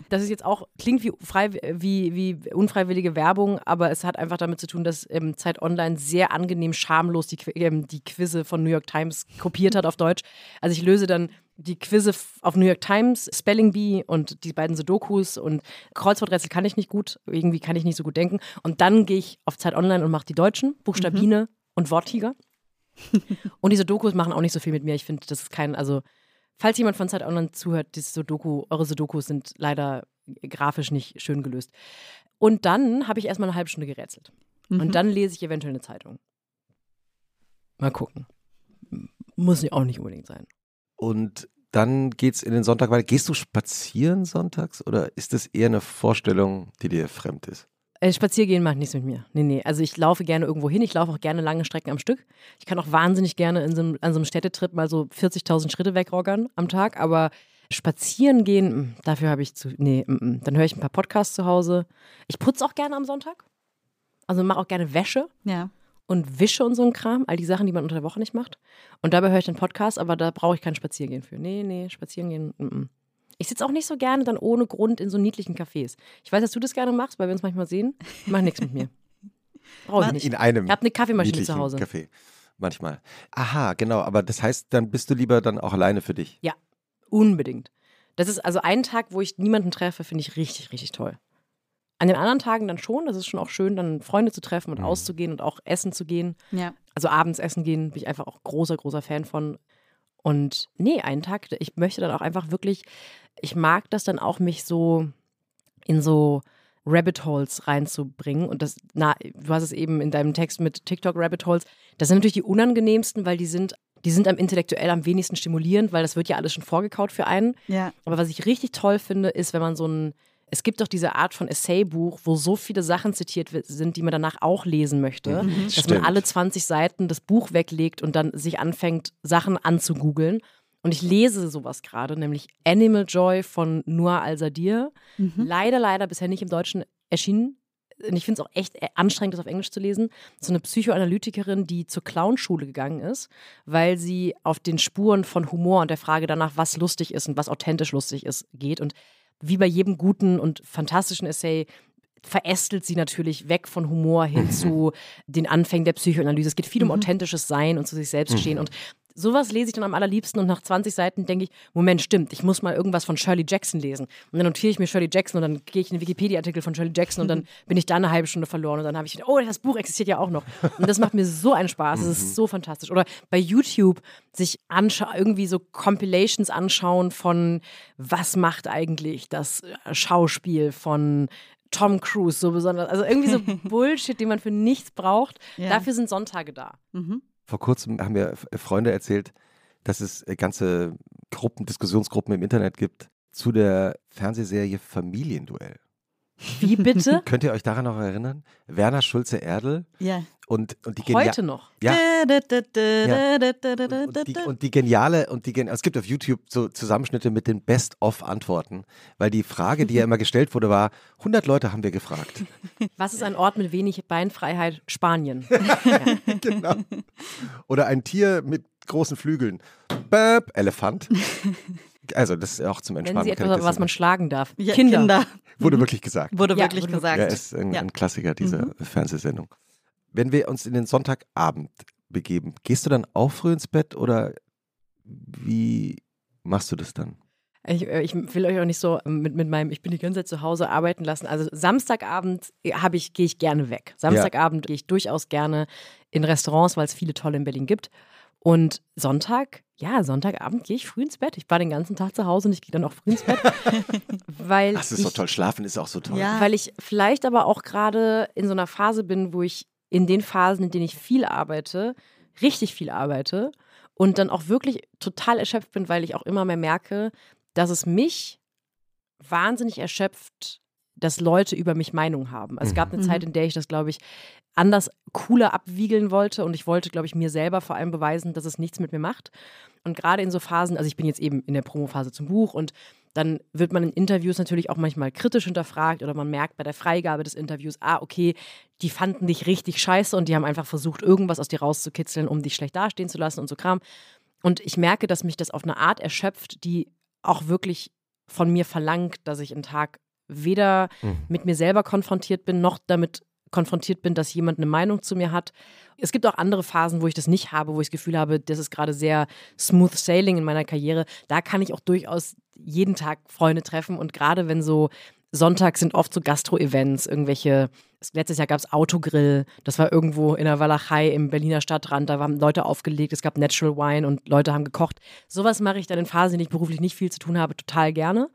das ist jetzt auch, klingt wie, frei, wie, wie unfreiwillige Werbung, aber es hat einfach damit zu tun, dass ähm, Zeit Online sehr angenehm schamlos die, ähm, die Quizze von New York Times kopiert hat auf Deutsch. Also ich löse dann die Quizze auf New York Times, Spelling Bee und die beiden Sudokus und Kreuzworträtsel kann ich nicht gut, irgendwie kann ich nicht so gut denken. Und dann gehe ich auf Zeit Online und mache die Deutschen, Buchstabine und Worttiger. und diese Dokus machen auch nicht so viel mit mir. Ich finde, das ist kein, also Falls jemand von Zeit Online zuhört, dieses Sudoku, eure Sudokus sind leider grafisch nicht schön gelöst. Und dann habe ich erstmal eine halbe Stunde gerätselt. Mhm. Und dann lese ich eventuell eine Zeitung. Mal gucken. Muss ja auch nicht unbedingt sein. Und dann geht's in den Sonntag weiter. Gehst du spazieren sonntags oder ist das eher eine Vorstellung, die dir fremd ist? Äh, Spaziergehen macht nichts mit mir. Nee, nee. Also ich laufe gerne irgendwo hin. Ich laufe auch gerne lange Strecken am Stück. Ich kann auch wahnsinnig gerne in so einem, an so einem Städtetrip mal so 40.000 Schritte wegroggern am Tag. Aber spazieren gehen, mm, dafür habe ich zu. Nee, mm, mm. dann höre ich ein paar Podcasts zu Hause. Ich putze auch gerne am Sonntag. Also mache auch gerne Wäsche Ja. und wische und so ein Kram. All die Sachen, die man unter der Woche nicht macht. Und dabei höre ich den Podcast, aber da brauche ich kein Spaziergehen für. Nee, nee, spazieren gehen. Ich sitze auch nicht so gerne dann ohne Grund in so niedlichen Cafés. Ich weiß, dass du das gerne machst, weil wir uns manchmal sehen. Mach nichts mit mir. Brauche ich nicht. In einem Ich habe eine Kaffeemaschine zu Hause. Café. Manchmal. Aha, genau. Aber das heißt, dann bist du lieber dann auch alleine für dich. Ja, unbedingt. Das ist also ein Tag, wo ich niemanden treffe, finde ich richtig, richtig toll. An den anderen Tagen dann schon. Das ist schon auch schön, dann Freunde zu treffen und Mhm. auszugehen und auch essen zu gehen. Ja. Also abends essen gehen, bin ich einfach auch großer, großer Fan von. Und nee, einen Tag, ich möchte dann auch einfach wirklich, ich mag das dann auch, mich so in so Rabbit Holes reinzubringen. Und das, na, du hast es eben in deinem Text mit TikTok Rabbit Holes. Das sind natürlich die unangenehmsten, weil die sind, die sind am intellektuell am wenigsten stimulierend, weil das wird ja alles schon vorgekaut für einen. Ja. Aber was ich richtig toll finde, ist, wenn man so ein, es gibt doch diese Art von Essaybuch, wo so viele Sachen zitiert sind, die man danach auch lesen möchte, Mhm. dass Stimmt. man alle 20 Seiten das Buch weglegt und dann sich anfängt, Sachen anzugoogeln. Und ich lese sowas gerade, nämlich Animal Joy von Noir Al-Sadir. Mhm. Leider, leider bisher nicht im Deutschen erschienen. Und ich finde es auch echt äh, anstrengend, das auf Englisch zu lesen. So eine Psychoanalytikerin, die zur Clownschule gegangen ist, weil sie auf den Spuren von Humor und der Frage danach, was lustig ist und was authentisch lustig ist, geht. Und wie bei jedem guten und fantastischen Essay verästelt sie natürlich weg von Humor hin zu den Anfängen der Psychoanalyse. Es geht viel um authentisches Sein und zu sich selbst stehen. Und sowas lese ich dann am allerliebsten und nach 20 Seiten denke ich, Moment, stimmt, ich muss mal irgendwas von Shirley Jackson lesen. Und dann notiere ich mir Shirley Jackson und dann gehe ich in den Wikipedia-Artikel von Shirley Jackson und dann bin ich da eine halbe Stunde verloren und dann habe ich, oh, das Buch existiert ja auch noch. Und das macht mir so einen Spaß, es ist so fantastisch. Oder bei YouTube sich irgendwie so Compilations anschauen von, was macht eigentlich das Schauspiel von Tom Cruise so besonders. Also irgendwie so Bullshit, den man für nichts braucht. Ja. Dafür sind Sonntage da. Mhm. Vor kurzem haben mir F- Freunde erzählt, dass es äh, ganze Gruppen, Diskussionsgruppen im Internet gibt zu der Fernsehserie Familienduell. Wie bitte? Könnt ihr euch daran noch erinnern? Werner Schulze-Erdel Ja. und, und die Heute noch. Ja. Ja. Und die, und die geniale, und die, gen- es gibt auf YouTube so Zusammenschnitte mit den Best-of-Antworten, weil die Frage, die ja immer gestellt wurde, war, 100 Leute haben wir gefragt. Was ist ein Ort mit wenig Beinfreiheit? Spanien. genau. Oder ein Tier mit großen Flügeln. Böp, Elefant. Also das ist auch zum Nennen Entspannen. Sie kann ich etwas, was man schlagen darf. Ja, Kinder. Kinder. Wurde wirklich gesagt. Wurde Ja, wirklich wurde- gesagt. Ja, ist ein, Ja. ein Klassiker dieser Mhm. Fernsehsendung. Wenn wir uns in den Sonntagabend begeben, gehst du dann auch früh ins Bett oder wie machst du das dann? Ich, äh, ich will euch auch nicht so mit, mit meinem, ich bin die ganze Zeit zu Hause arbeiten lassen. Also Samstagabend habe ich, gehe ich gerne weg. Samstagabend gehe ich durchaus gerne in Restaurants, weil es viele tolle in Berlin gibt. Und Sonntag, ja, Sonntagabend gehe ich früh ins Bett. Ich war den ganzen Tag zu Hause und ich gehe dann auch früh ins Bett. weil Das ist ich, so toll. Schlafen ist auch so toll. Ja. Weil ich vielleicht aber auch gerade in so einer Phase bin, wo ich in den Phasen, in denen ich viel arbeite, richtig viel arbeite und dann auch wirklich total erschöpft bin, weil ich auch immer mehr merke, dass es mich wahnsinnig erschöpft, dass Leute über mich Meinung haben. Also es gab eine Mhm. Zeit, in der ich das, glaube ich, anders cooler abwiegeln wollte und ich wollte, glaube ich, mir selber vor allem beweisen, dass es nichts mit mir macht. Und gerade in so Phasen, also ich bin jetzt eben in der Promophase zum Buch und dann wird man in Interviews natürlich auch manchmal kritisch hinterfragt oder man merkt bei der Freigabe des Interviews, ah, okay, die fanden dich richtig scheiße und die haben einfach versucht, irgendwas aus dir rauszukitzeln, um dich schlecht dastehen zu lassen und so Kram. Und ich merke, dass mich das auf eine Art erschöpft, die auch wirklich von mir verlangt, dass ich einen Tag weder Mhm. mit mir selber konfrontiert bin, noch damit konfrontiert bin, dass jemand eine Meinung zu mir hat. Es gibt auch andere Phasen, wo ich das nicht habe, wo ich das Gefühl habe, das ist gerade sehr smooth sailing in meiner Karriere. Da kann ich auch durchaus jeden Tag Freunde treffen und gerade wenn so Sonntag sind oft so Gastro-Events, irgendwelche, letztes Jahr gab es Autogrill, das war irgendwo in der Walachei im Berliner Stadtrand, da haben Leute aufgelegt, es gab Natural Wine und Leute haben gekocht. Sowas mache ich dann in Phasen, in denen ich beruflich nicht viel zu tun habe, total gerne.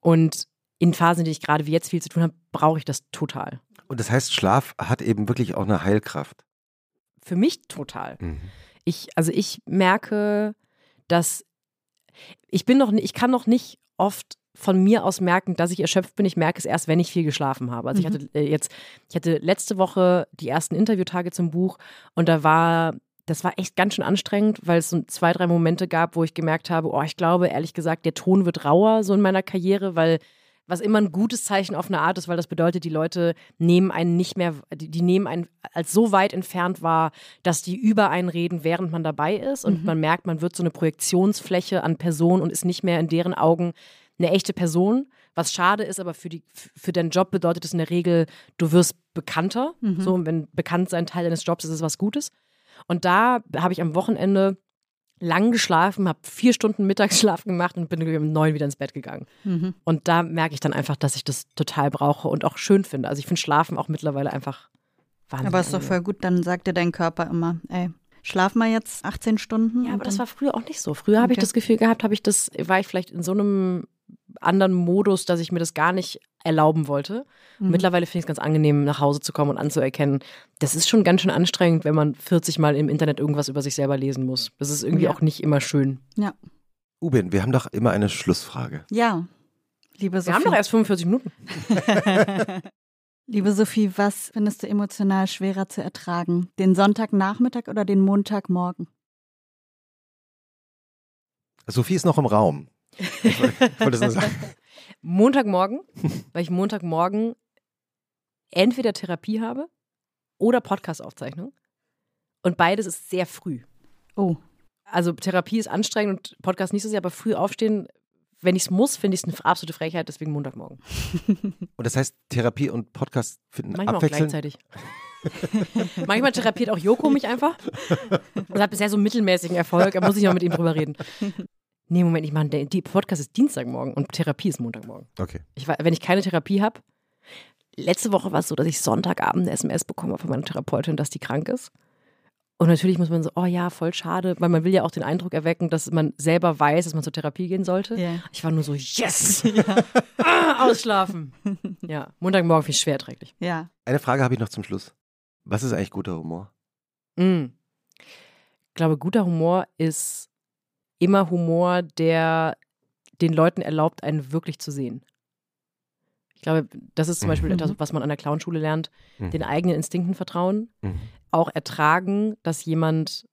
Und in Phasen, in denen ich gerade wie jetzt viel zu tun habe, brauche ich das total. Und das heißt, Schlaf hat eben wirklich auch eine Heilkraft. Für mich total. Mhm. Ich, also ich merke, dass ich bin noch, ich kann noch nicht oft von mir aus merken, dass ich erschöpft bin. Ich merke es erst, wenn ich viel geschlafen habe. Also ich Mhm. hatte äh, jetzt, ich hatte letzte Woche die ersten Interviewtage zum Buch und da war, das war echt ganz schön anstrengend, weil es so zwei, drei Momente gab, wo ich gemerkt habe, oh, ich glaube, ehrlich gesagt, der Ton wird rauer so in meiner Karriere, weil was immer ein gutes Zeichen auf eine Art ist, weil das bedeutet, die Leute nehmen einen nicht mehr, die, die nehmen einen als so weit entfernt wahr, dass die über einen reden, während man dabei ist. Und Mhm. man merkt, man wird so eine Projektionsfläche an Personen und ist nicht mehr in deren Augen eine echte Person. Was schade ist, aber für, die, für deinen Job bedeutet es in der Regel, du wirst bekannter. Mhm. So, und wenn bekannt sein Teil deines Jobs ist, ist es was Gutes. Und da habe ich am Wochenende lang geschlafen, habe vier Stunden Mittagsschlaf gemacht und bin um neun wieder ins Bett gegangen. Mhm. Und da merke ich dann einfach, dass ich das total brauche und auch schön finde. Also ich finde Schlafen auch mittlerweile einfach wahnsinnig. Aber ist doch voll gut, dann sagt dir dein Körper immer, ey, schlaf mal jetzt 18 Stunden. Ja, aber das war früher auch nicht so. Früher habe ich Okay. das Gefühl gehabt, habe ich das, war ich vielleicht in so einem anderen Modus, dass ich mir das gar nicht erlauben wollte. Mhm. Mittlerweile finde ich es ganz angenehm, nach Hause zu kommen und anzuerkennen, das ist schon ganz schön anstrengend, wenn man 40 Mal im Internet irgendwas über sich selber lesen muss. Das ist irgendwie Ja. auch nicht immer schön. Ja. Ubin, wir haben doch immer eine Schlussfrage. ja. Liebe Wir Sophie. haben doch erst 45 Minuten. Liebe Sophie, was findest du emotional schwerer zu ertragen? Den Sonntagnachmittag oder den Montagmorgen? Sophie ist noch im Raum. Ich wollte es nur sagen. Montagmorgen, weil ich Montagmorgen entweder Therapie habe oder Podcast-Aufzeichnung. Und beides ist sehr früh. Oh, Also Therapie ist anstrengend und Podcast nicht so sehr, aber früh aufstehen, wenn ich es muss, finde ich es eine absolute Frechheit, deswegen Montagmorgen. Und das heißt, Therapie und Podcast finden Manchmal auch gleichzeitig. Manchmal therapiert auch Joko mich einfach. Und hat bisher so einen mittelmäßigen Erfolg. Da muss ich noch mit ihm drüber reden. Nee, Moment, ich meine, die Podcast ist Dienstagmorgen und Therapie ist Montagmorgen. Okay. Ich, wenn ich keine Therapie habe, letzte Woche war es so, dass ich Sonntagabend eine SMS bekommen habe von meiner Therapeutin, dass die krank ist. Und natürlich muss man so, oh ja, voll schade, weil man will ja auch den Eindruck erwecken, dass man selber weiß, dass man zur Therapie gehen sollte. Yeah. Ich war nur so, yes! ah, ausschlafen. ja, Montagmorgen finde ich schwer erträglich. Ja. Eine Frage habe ich noch zum Schluss. Was ist eigentlich guter Humor? Mm. Ich glaube, guter Humor ist immer Humor, der den Leuten erlaubt, einen wirklich zu sehen. Ich glaube, das ist zum Mhm. Beispiel Mhm. etwas, was man an der Clownschule lernt, Mhm. den eigenen Instinkten vertrauen, Mhm. auch ertragen, dass jemand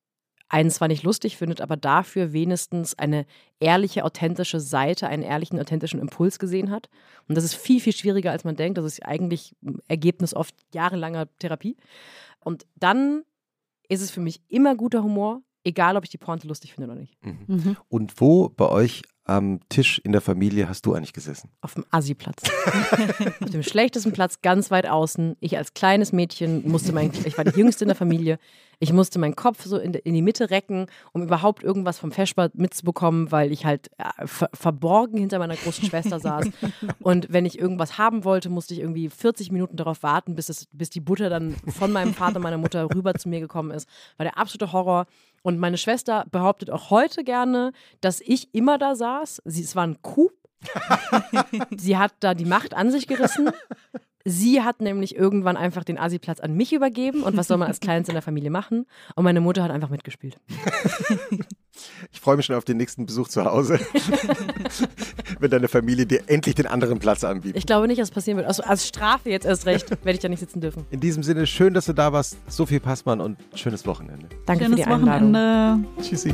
einen zwar nicht lustig findet, aber dafür wenigstens eine ehrliche, authentische Seite, einen ehrlichen, authentischen Impuls gesehen hat. Und das ist viel, viel schwieriger, als man denkt. Das ist eigentlich ein Ergebnis oft jahrelanger Therapie. Und dann ist es für mich immer guter Humor, egal ob ich die Pointe lustig finde oder nicht. Mhm. Mhm. Und wo bei euch am Tisch in der Familie hast du eigentlich gesessen? Auf dem Assi-Platz. Auf dem schlechtesten Platz, ganz weit außen. Ich als kleines Mädchen musste mein, ich war die Jüngste in der Familie. Ich musste meinen Kopf so in, in die Mitte recken, um überhaupt irgendwas vom Feschbar mitzubekommen, weil ich halt äh, ver verborgen hinter meiner großen Schwester saß. Und wenn ich irgendwas haben wollte, musste ich irgendwie 40 Minuten darauf warten, bis, es, bis die Butter dann von meinem Vater und meiner Mutter rüber zu mir gekommen ist. War der absolute Horror. Und meine Schwester behauptet auch heute gerne, dass ich immer da saß. Sie, es war ein Coup. Sie hat da die Macht an sich gerissen. Sie hat nämlich irgendwann einfach den Asi-Platz an mich übergeben. Und was soll man als Kleinste in der Familie machen? Und meine Mutter hat einfach mitgespielt. Ich freue mich schon auf den nächsten Besuch zu Hause, wenn deine Familie dir endlich den anderen Platz anbietet. Ich glaube nicht, dass es passieren wird. Also als Strafe jetzt erst recht, werde ich da nicht sitzen dürfen. In diesem Sinne, schön, dass du da warst. Sophie Passmann und schönes Wochenende. Danke Schönes für die Einladung. Wochenende. Tschüssi.